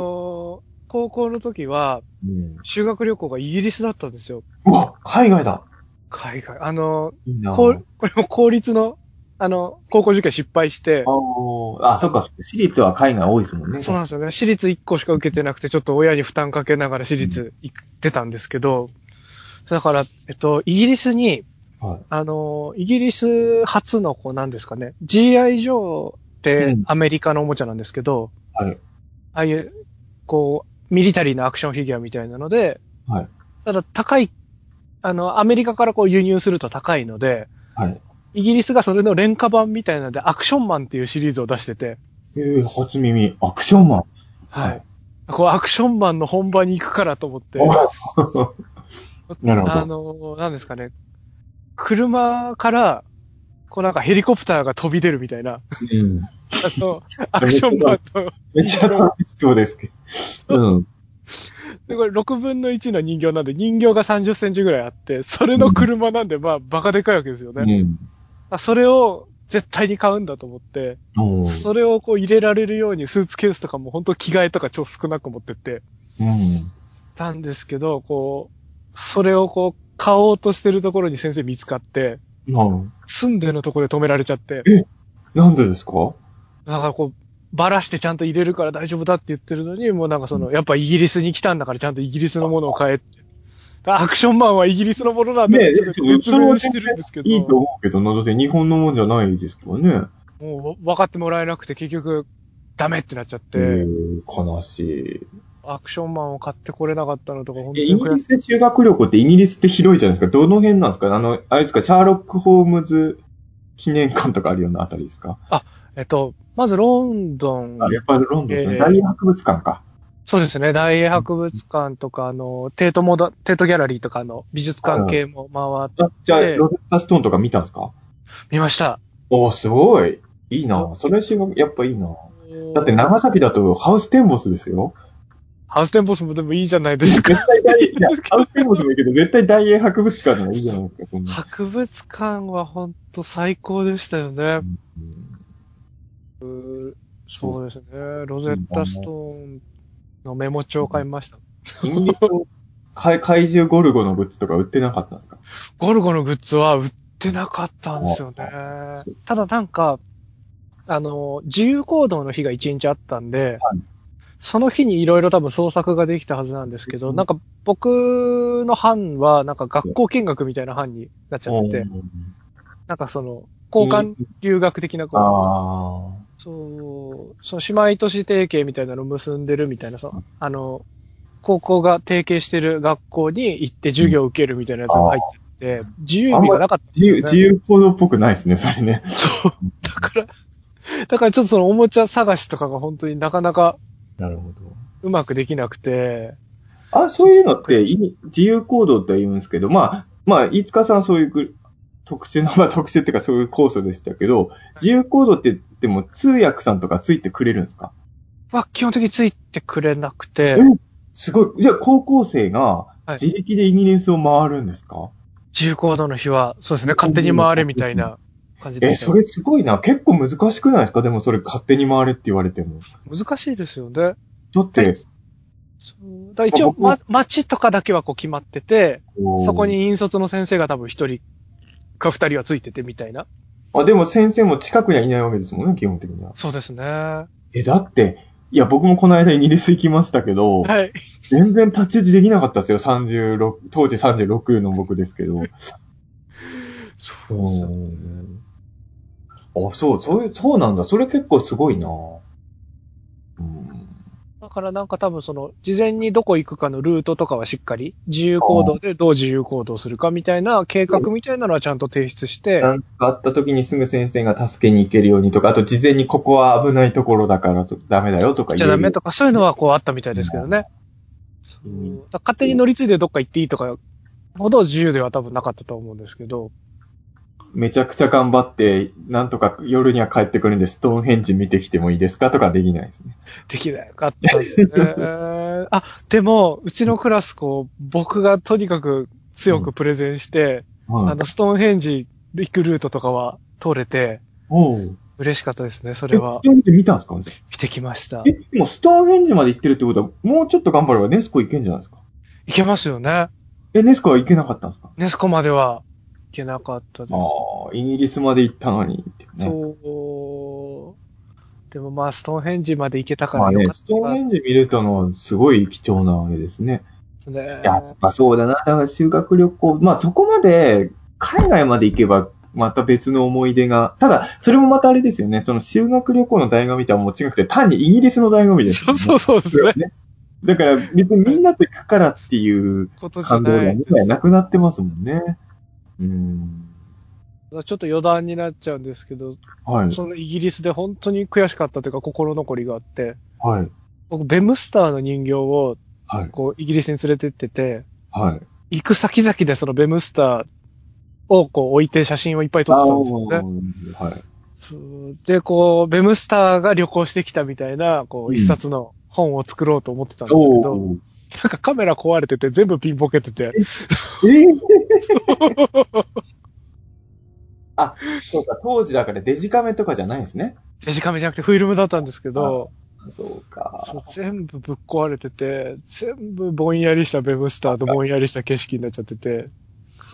ー高校の時は、うん修学旅行がイギリスだったんですよ。うわ、海外だ。海外。あのいいなーこうこれも公立の、あの、高校受験失敗してあ、ーあ、そっか。私立は海外多いですもんね。そうなんですよね。私立1個しか受けてなくて、ちょっと親に負担かけながら私立行ってたんですけど、だから、えっと、イギリスに、はい。あの、イギリス初の、こう、なんですかね、GI ジョーってうんアメリカのおもちゃなんですけど、はい。ああいう、こう、ミリタリーなアクションフィギュアみたいなので、はい。ただ高い、あの、アメリカからこう輸入すると高いので、はい。イギリスがそれの廉価版みたいなので、アクションマンっていうシリーズを出してて、えー、初耳。アクションマン。はい。こう、アクションマンの本場に行くからと思って、[LAUGHS] なるほどあの、なんですかね、車から、こうなんかヘリコプターが飛び出るみたいな、うん。あの、アクションマンと、めっちゃ楽しそうですけど。うん。で、これ6分の1の人形なんで、人形が30センチぐらいあって、それの車なんで、まあ、バカでかいわけですよね。うん。あそれを絶対に買うんだと思って、それをこう入れられるようにスーツケースとかも本当着替えとか超少なく持ってってうん。たんですけど、こう、それをこう、買おうとしてるところに先生見つかって、うん。住んでのところで止められちゃって、なんでですか？だからこう、バラしてちゃんと入れるから大丈夫だって言ってるのに、もうなんかその、やっぱイギリスに来たんだからちゃんとイギリスのものを買えって。アクションマンはイギリスのものなんだってねえ別名してるんですけど、いいと思うけどな、だって日本のもんじゃないですからね。もう分かってもらえなくて結局ダメってなっちゃって、えー、悲しい。アクションマンを買ってこれなかったのとか本当え、にイギリ。スで修学旅行ってイギリスって広いじゃないですか？どの辺なんですか？あの、あれですか、シャーロック・ホームズ記念館とかあるようなあたりですか？えっと、まずロンドン、あ、やっぱりロンドンですね。えー大英博物館か。そうですね、大英博物館とか、あの、テートモダン、テートギャラリーとかの美術館系も回っあじゃあ、でロゼッタストーンとか見たんですか？見ました。おー、すごい。いいなそれ修学、やっぱいいなだって長崎だとハウステンボスですよ。ハウステンボスもでもいいじゃないですか。絶対大、いや、ハウステンボスもいいけど、絶対大英博物館の方がいいじゃないですか、そんな。博物館は本当最高でしたよね。そうですね。ロゼッタストーンのメモ帳を買いました。イギリスの怪怪獣ゴルゴのグッズとか売ってなかったんですか？ゴルゴのグッズは売ってなかったんですよね。ただなんか、あの、自由行動の日が1日あったんで、はい。その日にいろいろ多分創作ができたはずなんですけど、うん。なんか僕の班はなんか学校見学みたいな班になっちゃって、なんかその、交換留学的なこそう、その姉妹都市提携みたいなのを結んでるみたいなさ、あの、高校が提携してる学校に行って授業を受けるみたいなやつが入っちゃって、自由日がなかったんです自由。自由行動っぽくないですね、それね。そう。だから、だからちょっとそのおもちゃ探しとかが本当になかなかなるほど。うまくできなくて、あ、そういうのって、い自由行動って言うんですけど、まあ、まあ、飯塚さんはそういうぐ特殊な、まあ特殊っていうかそういうコースでしたけど、自由行動って言っても通訳さんとかついてくれるんですか？は基本的についてくれなくて、すごい。じゃあ高校生がはい自力でイギリスを回るんですか、自由行動の日は、そうですね、勝手に回れみたいな感じでえ、それすごいな。結構難しくないですか？でもそれ勝手に回れって言われても。難しいですよね。だって、だ一応、まあま、街とかだけはこう決まってて、そこ。に引率の先生が多分一人か二人はついててみたいな。あ、でも先生も近くにはいないわけですもんね、基本的には。そうですね。はえ、だって、いや、僕もこの間イギリス行きましたけど、い。全然立ち打ちできなかったですよ。36、当時36の僕ですけど。そうですよね。あ、そう、そういう、そうなんだ。それ結構すごいなからなんか多分その、事前にどこ行くかのルートとかはしっかり、自由行動でどう自由行動するかみたいな計画みたいなのはちゃんと提出して、なんかあった時にすぐ先生が助けに行けるようにとか、あと事前にここは危ないところだからとダメだよとかじゃダメとか。かそういうのはこうあったみたいですけどね。うん勝手に乗り継いでどっか行っていいとかほど自由では多分なかったと思うんですけど、めちゃくちゃ頑張って、なんとか夜には帰ってくるんで、ストーンヘンジ見てきてもいいですかとかできないですね。できなかったですね。あ、でも、うちのクラスこう、僕がとにかく強くプレゼンして、はい。あの、ストーンヘンジ行くルートとかは通れて、嬉しかったですね、そえ、れはスト。ーンヘンジ見たんですか？見てきました。え、でもストーンヘンジまで行ってるってことは、もうちょっと頑張ればネスコ行けんじゃないですか？行けますよね。え、ネスコは行けなかったんですか？ネスコまでは行けなかったです。ああ、イギリスまで行ったのにね。そう。でもまあ、ストーンヘンジまで行けたかまあねらよか、ストーンヘンジ見れたのはすごい貴重なあれですね。ったね。いや、まあそうだな。だから修学旅行、まあそこまで海外まで行けばまた別の思い出が、ただ、それもまたあれですよね。その修学旅行の醍醐味とはもう違くて、単にイギリスの醍醐味ですよね、そうそうそうですね。ね。だから別にみんなと行くからっていう感動がなくなってますもんね。うん。ちょっと余談になっちゃうんですけど、はい。そのイギリスで本当に悔しかったというか心残りがあって、はい。僕、ベムスターの人形を、はい。こう、イギリスに連れてってて、はい。行く先々でそのベムスターをこう置いて写真をいっぱい撮ってたんですよね。はい。そうで、こう、ベムスターが旅行してきたみたいな、こう、うん一冊の本を作ろうと思ってたんですけど、おーなんかカメラ壊れてて全部ピンボケてて、え？ー [LAUGHS] あ、そうか、当時だからデジカメとかじゃないんですね。デジカメじゃなくてフィルムだったんですけど、そうか。全部ぶっ壊れてて、全部ぼんやりしたベムスターとぼんやりした景色になっちゃってて、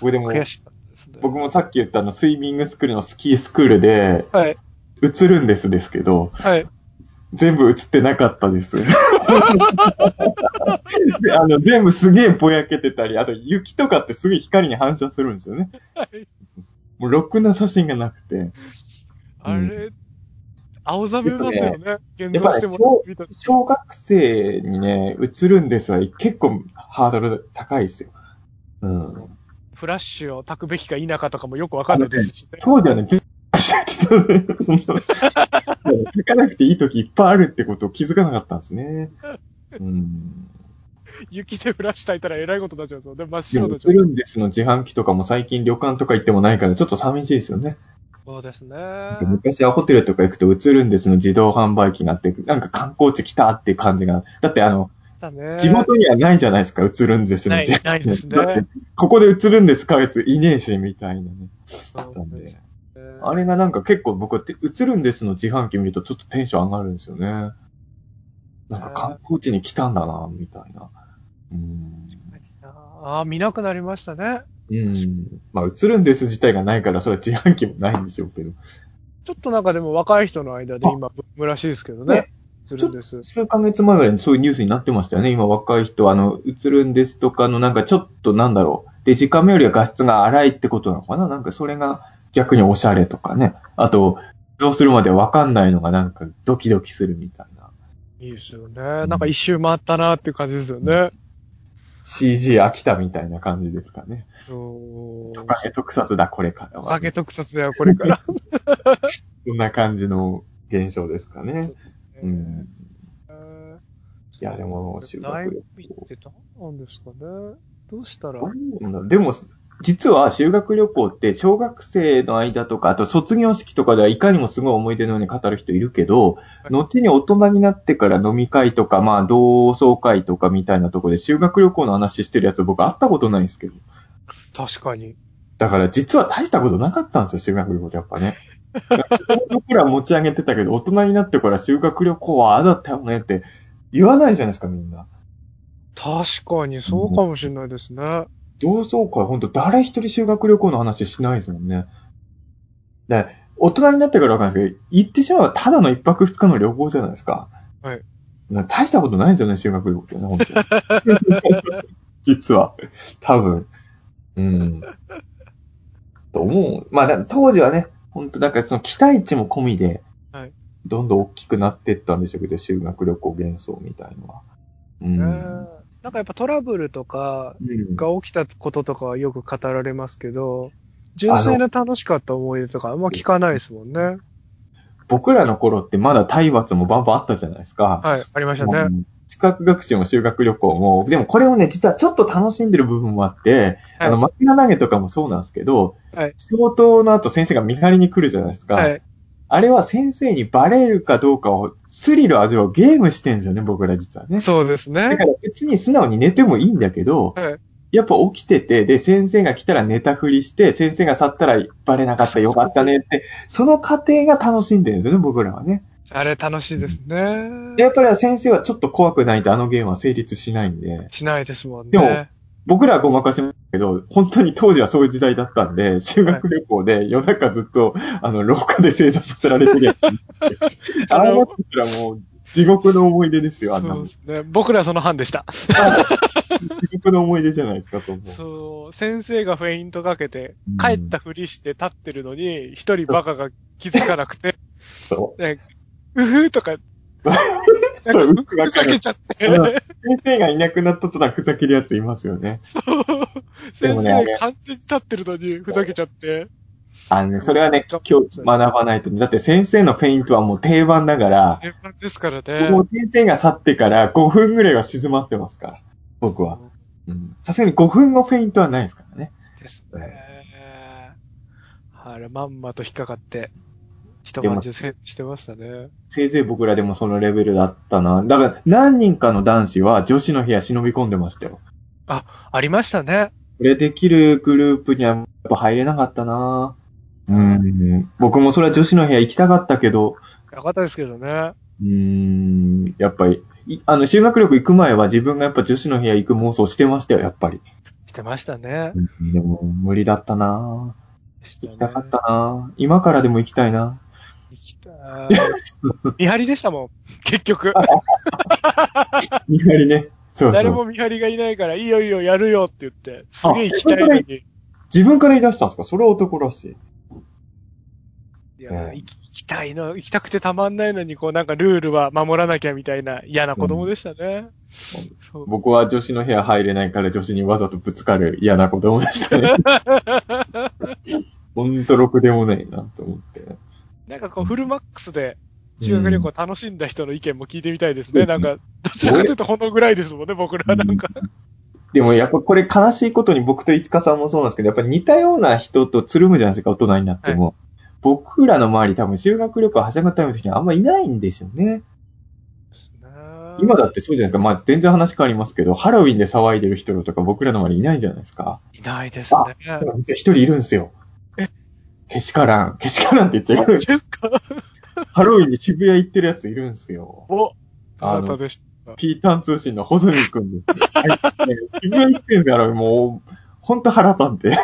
僕でも、悔しかったですね。僕もさっき言ったあの、スイミングスクールのスキースクールで、はい、映るんですですけど、はい。全部映ってなかったです。で [LAUGHS] あの、全部すげえぼやけてたり、あと雪とかってすぐ光に反射するんですよね。はいもうろくな写真がなくて。あれ、青ざめますよね。現像してもらった小学生にね、映るんですは結構ハードル高いですよ。うん。フラッシュを焚くべきか否かとかもよくわかんないですしね。当時はね、してたね。その書かなくていい時いっぱいあるってことを気づかなかったんですね。うん。雪でフラッシュ焚いたらえらいことになっちゃうんですよ。で、真っ白でしょ映。るんですの自販機とかも最近旅館とか行ってもないからちょっと寂しいですよね。そうですね。昔はホテルとか行くと映るんですの自動販売機があって、なんか観光地来たっていう感じが。だってあの。地元にはないじゃないですか、映るんですの自販機ないですねここで映るんですかやついねえし、みたいなね。たんで。あれがなんか結構僕って映るんですの自販機見るとちょっとテンション上がるんですよね。なんか観光地に来たんだな、みたいな。うん。ああ、見なくなりましたね。うん。まあ映るんです自体がないからそれは自販機もないんでしょうけど。ちょっとなんかでも若い人の間で今、ブームらしいですけどねね。するんです。数ヶ月前ぐらいにそういうニュースになってましたよね。今若い人、あの、映るんですとかのなんかちょっとなんだろう。デジカメよりは画質が荒いってことなのかななんかそれが逆におしゃれとかね。あと、どうするまでわかんないのがなんかドキドキするみたいな。いいですよね。なんか一周回ったなっていう感じですよね。CG 飽きたみたいな感じですかね。そう。トカゲ特撮だ、これからは。バケ特撮だよ、これから。そんな感じの現象ですかね。うん。や、でも、修大学旅学行ってどうなんですかね。どうしたら行。でも、実は修学旅行って小学生の間とか、あと卒業式とかではいかにもすごい思い出のように語る人いるけど、い後に大人になってから飲み会とか、まあ同窓会とかみたいなところで修学旅行の話してるやつ僕会ったことないんですけど。確かに。だから実は大したことなかったんですよ、修学旅行ってやっぱね。僕ら持ち上げてたけど、大人になってから修学旅行はああだったよねって言わないじゃないですか、みんな。確かにそうかもしれないですね。同窓会ほんと誰一人修学旅行の話しないですもんね。で、大人になってからわかるんですけど、行ってしまえばただの一泊二日の旅行じゃないですか。はい。な大したことないですよね、修学旅行ってね、本当に [LAUGHS] 実は。多分。うん。と思う。まあ、だ当時はね、本当なんかその期待値も込みで、はいどんどん大きくなっていったんでしょうけど、修学旅行幻想みたいのは。うん。ねなんかやっぱトラブルとかうんが起きたこととかはよく語られますけど、純粋な楽しかった思い出とかあんま聞かないですもんね。僕らの頃ってまだ体罰もバンバンあったじゃないですか。はい、ありましたね。うん資格学習も修学旅行も、でもこれをね、実はちょっと楽しんでる部分もあって、はいあの、枕投げとかもそうなんですけど、はい仕事の後先生が見張りに来るじゃないですか。はい。あれは先生にバレるかどうかを、スリルを味わうゲームしてるんですよね、僕ら実はね。そうですねだか。ら別に素直に寝てもいいんだけど、はい。やっぱ起きてて、で、先生が来たら寝たふりして、先生が去ったらバレなかった、よかったねって、その過程が楽しんでるんですよね、僕らはね。あれ楽しいですね。で、やっぱり先生はちょっと怖くないとあのゲームは成立しないんで、しないですもんでもね。僕らはごまかしますけど、本当に当時はそういう時代だったんで、修学旅行で夜中ずっと、あの、廊下で正座させられてるやつ。あれだったらもう、地獄の思い出ですよ、あんなそうですね。僕らその班でした。[LAUGHS] 獄の思い出じゃないですか、そ。そう、先生がフェイントかけてうん、帰ったふりして立ってるのに、一人バカが気づかなくて、そね、うふーとか、う。[LAUGHS] そふざけ。ちゃって、うん先生がいなくなったとなふざけるやついますよね。そうで先もね完全に立ってるのにふざけちゃって、あのね、それはね、今日学ばないと。だって先生のフェイントはもう定番だから、定番ですからもうね。先生が去ってから5分ぐらいは静まってますから、僕は。うんさすがに5分のフェイントはないですからね。ですね。あれ、まんまと引っかかって、一晩中せしてましたね。せいぜい僕らでもそのレベルだったな。だから何人かの男子は女子の部屋忍び込んでましたよ。ありましたね。これできるグループにはやっぱ入れなかったなうん。僕もそれは女子の部屋行きたかったけど、よかったですけどね。うーん、やっぱり、いあの、修学旅行行く前は自分がやっぱ女子の部屋行く妄想してましたよ、やっぱり。してましたね。うんでも、無理だったなしたね行きたかったな今からでも行きたいな。[LAUGHS] 見張りでしたもん。結局。[LAUGHS] 見張りね。そうそう。誰も見張りがいないから、いいよいいよ、やるよって言って、すげえ行きたいのに。自分から言い出したんですか？それは男らしい。いや、うん行き行きたいの、行きたくてたまんないのに、こうなんかルールは守らなきゃみたいな嫌な子供でしたね。そう僕は女子の部屋入れないから女子にわざとぶつかる嫌な子供でしたね。ほんとろくでもないなと思って。なんかこう、フルマックスで修学旅行楽しんだ人の意見も聞いてみたいですね。なんか、どちらかというとほんのぐらいですもんね、僕らなんか。でもやっぱこれ悲しいことに僕と五日さんもそうなんですけど、やっぱ似たような人とつるむじゃないですか、大人になっても。僕らの周り多分修学旅行始まった時にあんまいないんですよね。今だってそうじゃないですか。まあ全然話変わりますけど、ハロウィンで騒いでる人とか僕らの周りいないじゃないですか。いないですね。一人いるんですよ。えけしからん。けしからんって言っちゃいけない。ですかハロウィンに渋谷行ってるやついるんですよ。お、あなたでした。ピータン通信のホズミくんですよ。はいね渋谷行ってるんですから、もう、ほんと腹立って。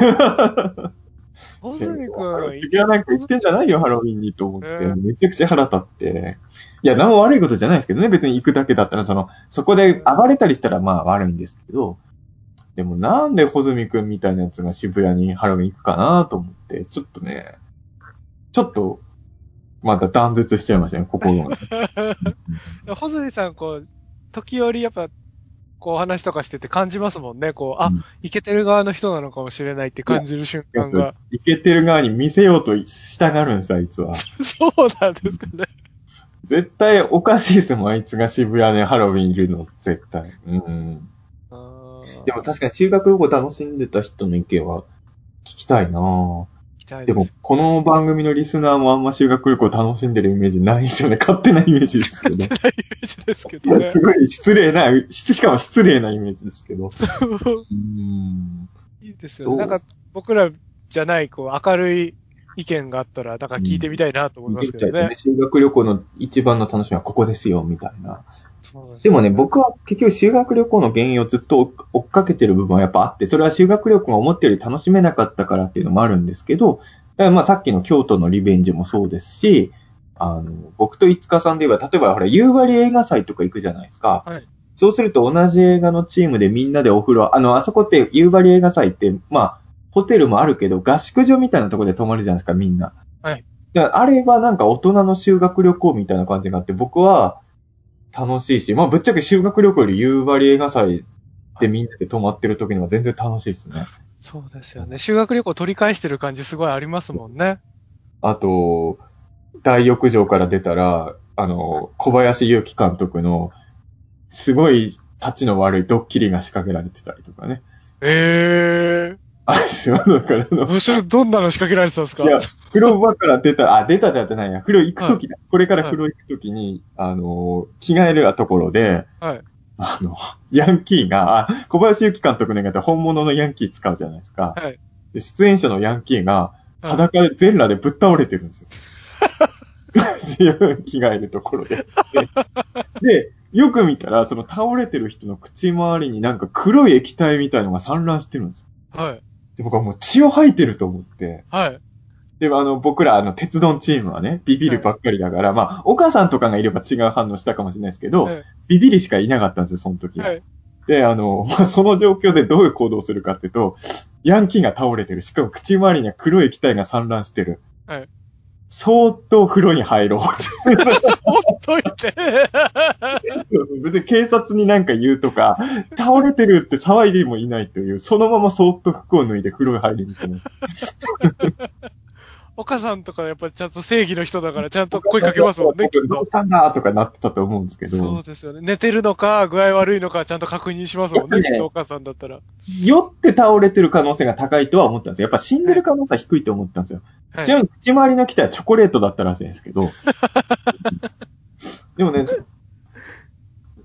ホズミくん、渋谷なんか行ってんじゃないよ、ハロウィンにと思って。えめちゃくちゃ腹立って。いや、何も悪いことじゃないですけどね。別に行くだけだったら、その、そこで暴れたりしたらまあ悪いんですけど、でもなんでホズミくんみたいなやつが渋谷にハロウィン行くかなと思って、ちょっとね、ちょっと、また断絶しちゃいましたね、心が。ホズミさん、こう、時折やっぱ、こう話とかしてて感じますもんね。こう、あ、うんイケてる側の人なのかもしれないって感じる瞬間が。いけてる側に見せようとしたがるんです、あいつは。そうなんですかね。絶対おかしいですもん、あいつが渋谷でハロウィンいるの、絶対。うん。でも確かに修学旅行楽しんでた人の意見は聞きたいなぁ。でです、この番組のリスナーもあんま修学旅行楽しんでるイメージないですよね。勝手なイメージですけど。[LAUGHS] ないイメージですけどねす。ごい失礼な、しかも失礼なイメージですけど。うーん。いいですよね。なんか、僕らじゃない、こう、明るい意見があったら、なんか聞いてみたいなと思いますけどね。ね修学旅行の一番の楽しみはここですよ、みたいな。でもね、僕は結局修学旅行の原因をずっと追追っかけてる部分はやっぱあって、それは修学旅行が思ったより楽しめなかったからっていうのもあるんですけど、だからまあさっきの京都のリベンジもそうですし、あの、僕と五日さんで言えば、例えばほら、夕張映画祭とか行くじゃないですか。はいそうすると同じ映画のチームでみんなでお風呂、あの、あそこって夕張映画祭って、まあ、ホテルもあるけど、合宿所みたいなところで泊まるじゃないですか、みんな。はい。だからあれはなんか大人の修学旅行みたいな感じがあって、僕は楽しいし、まあぶっちゃけ修学旅行より夕張映画祭でみんなで泊まってる時の方が全然楽しいですね。そうですよね。修学旅行取り返してる感じすごいありますもんね。あと、大浴場から出たら、あの、小林祐希監督の、すごい立ちの悪いドッキリが仕掛けられてたりとかね。えあれですよ、だからの、ー。それどんなの仕掛けられてたんですか？いや、風呂場から出た、あ、出たじゃないや、風呂行くときだ、これから風呂行くときに、あの、着替えるところで、はい。あの、ヤンキーが、あ小林幸監督の映画本物のヤンキー使うじゃないですか。はい。で出演者のヤンキーが、はい裸で全裸でぶっ倒れてるんですよ。着替えるところで。で、でよく見たら、その倒れてる人の口周りになんか黒い液体みたいのが散乱してるんですよ。はい。で、僕はもう血を吐いてると思って、はい。で、あの、僕ら、あの、鉄道チームはね、ビビるばっかりだから、まあ、お母さんとかがいれば違う反応したかもしれないですけど、はいビビりしかいなかったんですよ、その時は。はい。で、あの、まあ、その状況でどういう行動をするかっていうと、ヤンキーが倒れてる。しかも口周りには黒い液体が散乱してる。はい。そーっと風呂に入ろうって。ほっといて。別に警察になんか言うとか、倒れてるって騒いでもいないという、そのままそーっと服を脱いで風呂に入りに行ってます。お母さんとかやっぱりちゃんと正義の人だからちゃんと声かけますもんね、きっどうと。したんだとかなってたと思うんですけそどう、ですよね。寝てるのか、具合悪いのか、ちゃんと確認しますもんね、ねきっとお母さんだったら。酔って倒れてる可能性が高いとは思ったんですよ。やっぱ死んでる可能性は低いと思ったんですよ。はいちなみに口周りの機体はチョコレートだったらしいんですけど。[LAUGHS] でもね、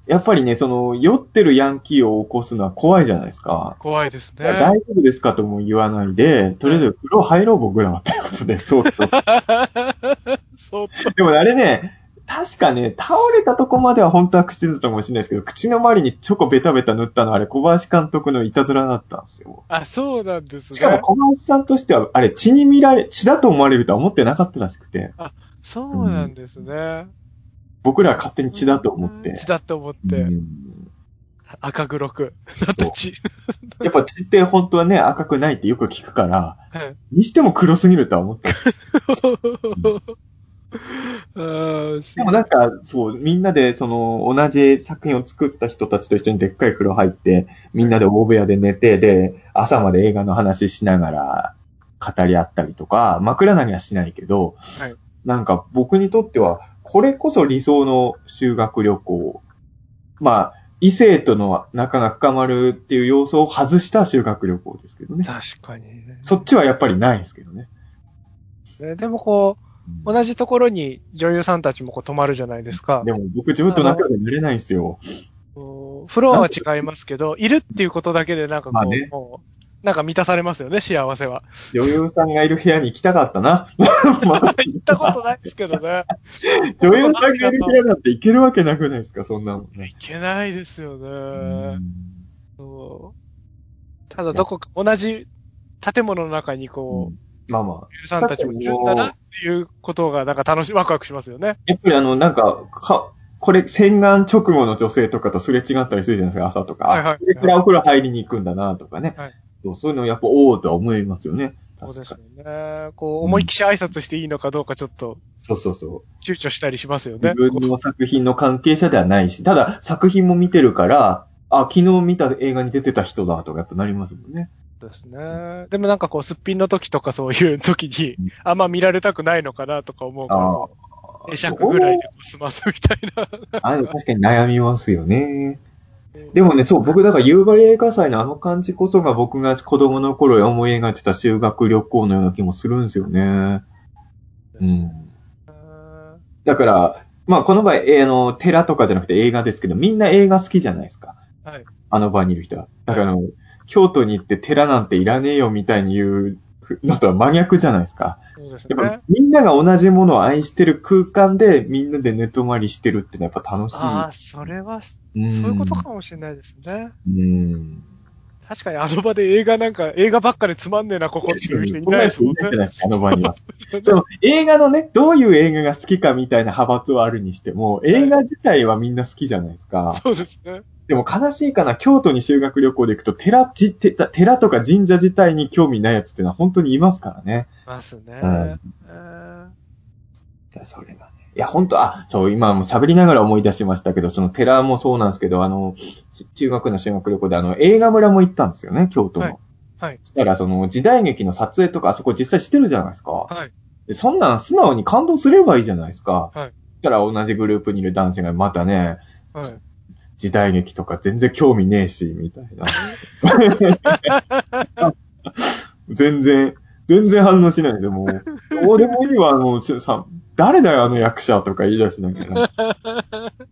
やっぱりね、その、酔ってるヤンキーを起こすのは怖いじゃないですか。怖いですね。大丈夫ですかとも言わないで、とりあえず風呂入ろう僕らはってことで、そうそう。[LAUGHS] そっと。でもねあれね、確かね、倒れたとこまでは本当は口だったかもしれないですけど、口の周りにチョコベタベタ塗ったのはあれ小林監督のいたずらだったんですよ。あ、そうなんですね。しかも小林さんとしては、あれ血に見られ、血だと思われるとは思ってなかったらしくて、そうなんですね。僕らは勝手に血だと思って。血だと思って、うん赤黒くなった血。やっぱ血って本当はね、赤くないってよく聞くから、はいにしても黒すぎるとは思って。あ [LAUGHS] ーでもなんか、そう、みんなでその、同じ作品を作った人たちと一緒にでっかい風呂入って、みんなで大部屋で寝て、で、朝まで映画の話しながら語り合ったりとか、枕投げはしないけど、はいなんか僕にとっては、これこそ理想の修学旅行。まあ、異性との仲が深まるっていう要素を外した修学旅行ですけどね。確かにね。そっちはやっぱりないですけどね。ねでもこう、同じところに女優さんたちもこう泊まるじゃないですか。でも僕自分と仲良くなれないんですよ。フロアは違いますけど、いるっていうことだけでなんかこう、まあねもうなんか満たされますよね、幸せは。女優さんがいる部屋に行きたかったな。ま [LAUGHS] あ行ったことないですけどね。[LAUGHS] 女優さんがいる部屋なんて行けるわけなくないですか、そんなもんね。いけないですよね。うんそうただどこか同じ建物の中にこう、まあまあ。さんたちもいるんだなっていうことがなんか楽しい、ワクワクしますよね。やっぱりあの、なんか、か、これ、洗顔直後の女性とかとすれ違ったりするじゃないですか、朝とか。はいはいあこれからお風呂入りに行くんだな、とかね。はいそうそういうのやっぱ、おおとは思いますよね。そうです確よ。ね。こう、思いっきし挨拶していいのかどうかちょっとそうそうそう。躊躇したりしますよね自。分の作品の関係者ではないし、ただ作品も見てるから、あ、昨日見た映画に出てた人だとかやっぱなりますもんね。ですね。でもなんかこう、すっぴんの時とかそういう時に、あんま見られたくないのかなとか思うから。あ会釈ぐらいで済ますみたいな。あれ確かに悩みますよね。でもね、そう、僕だから夕張映画祭のあの感じこそが僕が子供の頃思い描いてた修学旅行のような気もするんですよね。うん。だから、まあこの場合、えーあの、寺とかじゃなくて映画ですけど、みんな映画好きじゃないですか。はい。あの場にいる人は。だからあの、京都に行って寺なんていらねえよみたいに言うのとは真逆じゃないですか。そうですやっぱね。みんなが同じものを愛してる空間でみんなで寝泊まりしてるってのはやっぱ楽しい。ああ、それは、そううんいうことかもしれないですね。うん。確かにあの場で映画なんか、映画ばっかでつまんねえな、ここっていう人いないですもんそんな人いない。ですか、あの場には。その映画のね、どういう映画が好きかみたいな派閥はあるにしても、映画自体はみんな好きじゃないですか。そうですね。でも悲しいかな、京都に修学旅行で行くと、寺、じて寺とか神社自体に興味ないやつってのは本当にいますからね。ますね。うんえーいや、それがね。いや、本当あ、そう、今も喋りながら思い出しましたけど、その寺もそうなんですけど、あの、し中学の修学旅行であの、映画村も行ったんですよね、京都の。はいはいそしたら、その、時代劇の撮影とか、あそこ実際してるじゃないですか。はい。でそんなん素直に感動すればいいじゃないですか。はいそしたら同じグループにいる男子がまたね、はい。時代劇とか全然興味ねえし、みたいな。[LAUGHS] 全然、全然反応しないんですよ、もう。どうでもいいわ、もう、ちさ、誰だよ、あの役者とか言い出しながら。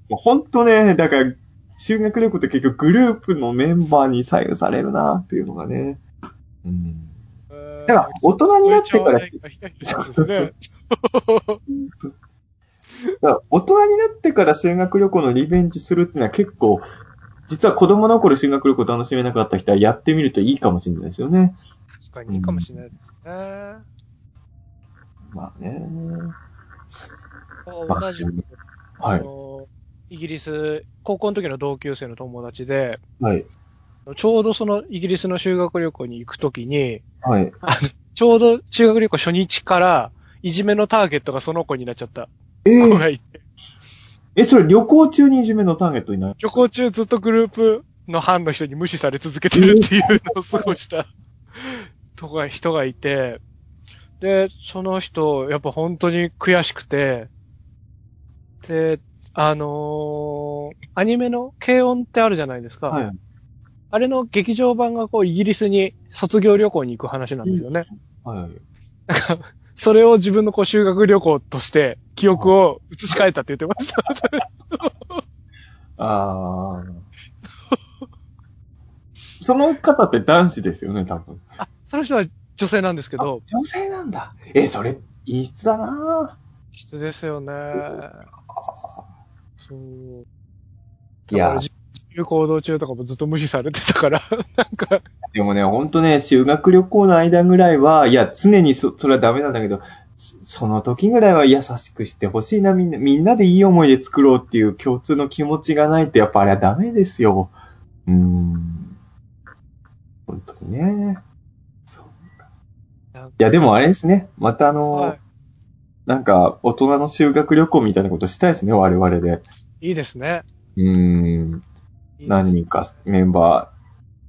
もう本当ね、だから、修学旅行って結局グループのメンバーに左右されるなっていうのがね。うん。だから大人になってから [LAUGHS] 大人になってから修学旅行のリベンジするっていうのは結構、実は子供の頃修学旅行楽しめなかった人はやってみるといいかもしれないですよね。確かにいいかもしれないですね。まあね。まあ同じく、はい。あのイギリス、高校の時の同級生の友達で、はい。ちょうどそのイギリスの修学旅行に行くときに、はい。ちょうど修学旅行初日から、いじめのターゲットがその子になっちゃったえー、子がいて、え、それ旅行中にいじめのターゲットになる？旅行中ずっとグループの班の人に無視され続けてるっていうのを過ごした [LAUGHS] とか人がいて、で、その人、やっぱ本当に悔しくて、で、あのーアニメの軽音ってあるじゃないですか。はい。あれの劇場版がこうイギリスに卒業旅行に行く話なんですよね。はい。それを自分のこう修学旅行として記憶を移し替えたって言ってました。[LAUGHS] ああ。その方って男子ですよね、多分。あ、その人は女性なんですけど、女性なんだ。え、それ、陰湿だな質ですよね。そう。いや由行動中とかもずっと無視されてたから、なんか、でもね、ほんとね、修学旅行の間ぐらいは、いや、常にそ、それはダメなんだけど、そその時ぐらいは優しくしてほしいな、みんな、みんなでいい思い出作ろうっていう共通の気持ちがないと、やっぱあれはダメですよ。うーん。本当にね。そうか。いや、でもあれですね。またあの、はなんか、大人の修学旅行みたいなことしたいですね、我々で。い、いいですね。うーん。何人かメンバ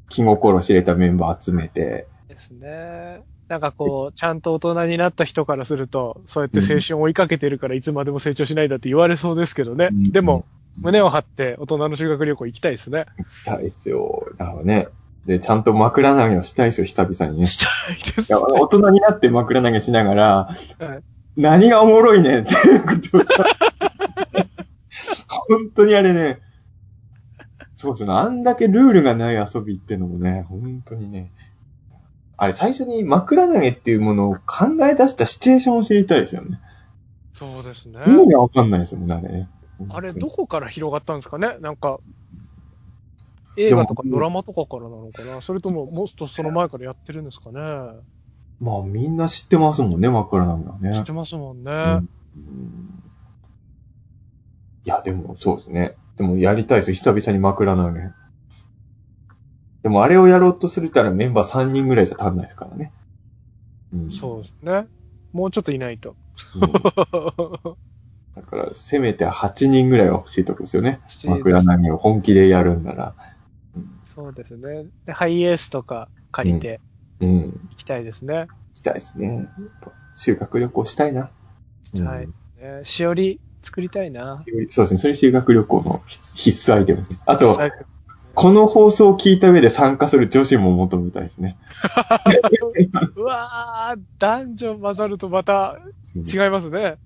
ー、気心知れたメンバー集めて、ですね。なんかこう、ちゃんと大人になった人からすると、そうやって青春を追いかけてるからいつまでも成長しないんだって言われそうですけどね。うんでも、胸を張って大人の修学旅行行きたいですね。したいですよ。だからね。で、ちゃんと枕投げをしたいですよ、久々にね。したいですいや大人になって枕投げしながら、はい何がおもろいねんっていうことを [LAUGHS] 本当にあれね、そうですね、あんだけルールがない遊びってのもね、本当にね、あれ最初に枕投げっていうものを考え出したシチュエーションを知りたいですよね。そうですね。意味がわかんないですもんね、あれね。あれ、どこから広がったんですかね？なんか、映画とかドラマとかからなのかな？それとも、もっとその前からやってるんですかね？まあみんな知ってますもんね、枕投げはね。知ってますもんね。うんいや、でも、そうですね。でも、やりたいです。久々に枕投げ。でも、あれをやろうとするたらメンバー3人ぐらいじゃ足んないですからね。うん、そうですね。もうちょっといないと。うんだから、せめて8人ぐらいは欲しいとこですよね。枕投げを本気でやるんなら。そうですね。で、ハイエースとか借りてうん。行きたいですね。行きたいですね。修学旅行したいな。したいね。しおり作りたいな。そうですね。それ修学旅行の必必須アイテムですね。あと、この放送を聞いた上で参加する女子も求めたいですね。[LAUGHS] うわー、男女混ざるとまた違いますね。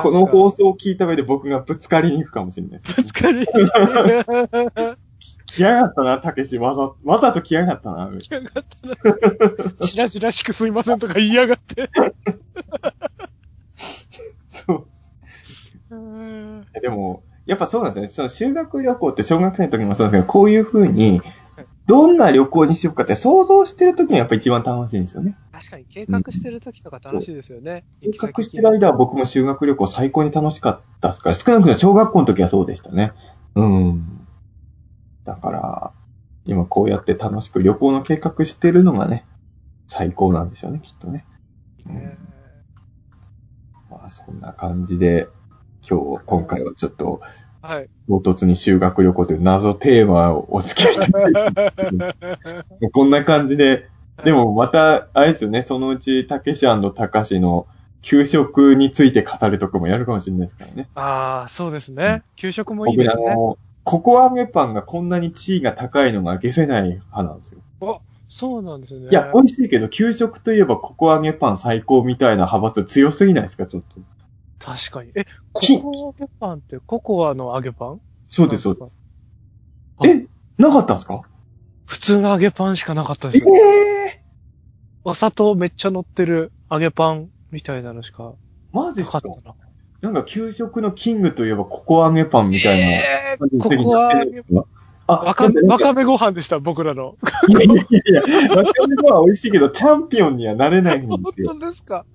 この放送を聞いた上で僕がぶつかりに行くかもしれないです。ぶつかり。[LAUGHS] 来やがったな、たけし。わざ、わざと来やがったな。来やがったな。しらじらしくすいませんとか言いやがって。[LAUGHS] そう。でも、やっぱそうなんですよね。その修学旅行って小学生の時もそうですけど、こういう風に、どんな旅行にしようかって想像してる時にやっぱ一番楽しいんですよね。確かに計画してる時とか楽しいですよね。計画してる間は僕も修学旅行最高に楽しかったですから、少なくとも小学校の時はそうでしたね。うん。だから、今こうやって楽しく旅行の計画してるのがね、最高なんですよね、きっとね。うんまあ、そんな感じで、今日、今回はちょっと、はい。唐突に修学旅行という謎テーマをお付き合いいただいて、[LAUGHS] こんな感じで、でもまた、あれですよね、そのうち、たけしたかしの給食について語るとかもやるかもしれないですからね。ああ、そうですね。給食もいい僕ですね。あの、ココア揚げパンがこんなに地位が高いのが消せない派なんですよ。そうなんですよね。いや、美味しいけど、給食といえばココア揚げパン最高みたいな派閥強すぎないですか、ちょっと。確かに。え、コきコア揚げパンってココアの揚げパン？そうです、そうです。あえ、なかったんですか？普通の揚げパンしかなかったえです。えお砂糖めっちゃ乗ってる揚げパンみたいなのしかマジっすか？なんか給食のキングといえばココア揚げパンみたいな。えー、ココア揚げあ、わかわかめご飯でした、僕らの。いやいやいや、わかめご飯美味しいけど、チャンピオンにはなれないん本ですよ。[LAUGHS] 当ですか？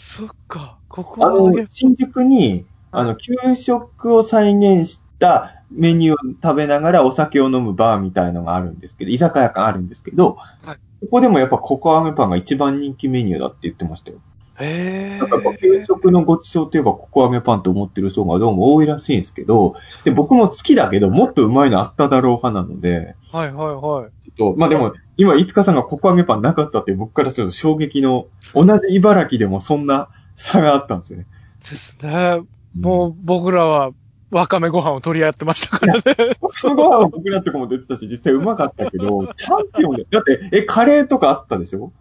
そっか。ココあの、新宿に、あの、給食を再現したメニューを食べながらお酒を飲むバーみたいのがあるんですけど、居酒屋感あるんですけど、はいここでもやっぱココア揚げパンが一番人気メニューだって言ってましたよ。へなんか給ー。食のごちそうといえばココア揚げパンと思ってる層がどうも多いらしいんですけど、で、僕も好きだけど、もっとうまいのあっただろう派なので、はいはいはい。ちょっと、まあでも、今、いつかさんがココア揚げパンなかったって僕からすると衝撃の、同じ茨城でもそんな差があったんですよね。ですね。もう僕らはわかめご飯を取り合ってましたからね。ご飯は僕らとかも出てたし、実際うまかったけど、チャンピオンで、だって、え、カレーとかあったでしょ？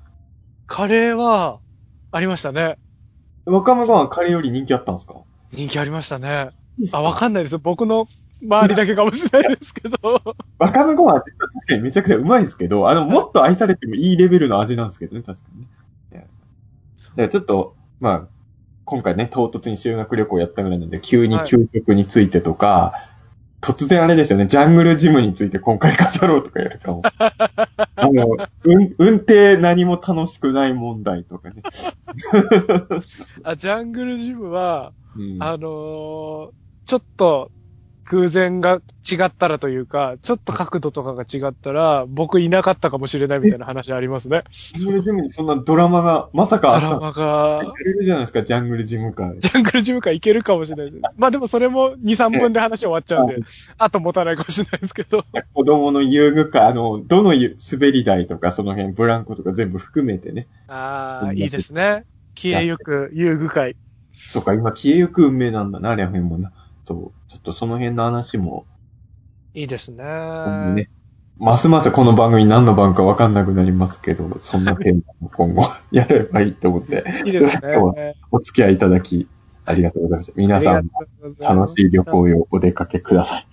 カレーはありましたね。わかめご飯カレーより人気あったんですか？人気ありましたね。あ、わかんないです。僕の周りだけかもしれないですけど。わかめご飯は確かにめちゃくちゃうまいですけど、あの、もっと愛されてもいいレベルの味なんですけどね、確かにね。いやだからちょっと、まあ、今回ね、唐突に修学旅行やったぐらいなんで、急に給食についてとか、突然あれですよね、ジャングルジムについて今回語ろうとかやるかも。[LAUGHS] あの、うん、運転何も楽しくない問題とかね。[LAUGHS] あ、ジャングルジムは、うんあのーちょっと偶然が違ったらというか、ちょっと角度とかが違ったら、僕いなかったかもしれないみたいな話ありますね。ジャングルジムにそんなドラマがまさかあった？のドラマがや、れるじゃないですか、ジャングルジム会。ジャングルジムからいけるかもしれないです。まあでもそれも2、3分で話終わっちゃうんで、あと持たないかもしれないですけど。子供の遊具会、あの、どのゆ滑り台とかその辺、ブランコとか全部含めてね。ああ、いいですね。消えゆく遊具会。そっか、今消えゆく運命なんだな、あれ辺もな。そう。っとその辺の話も、いいですね。ね、ますますこの番組何の番かわかんなくなりますけど、そんなテーマも今後 [LAUGHS] やればいいと思って、いいですね。今日はお付き合いいたただき、ありがとうございました。皆さんも楽しい旅行へお出かけください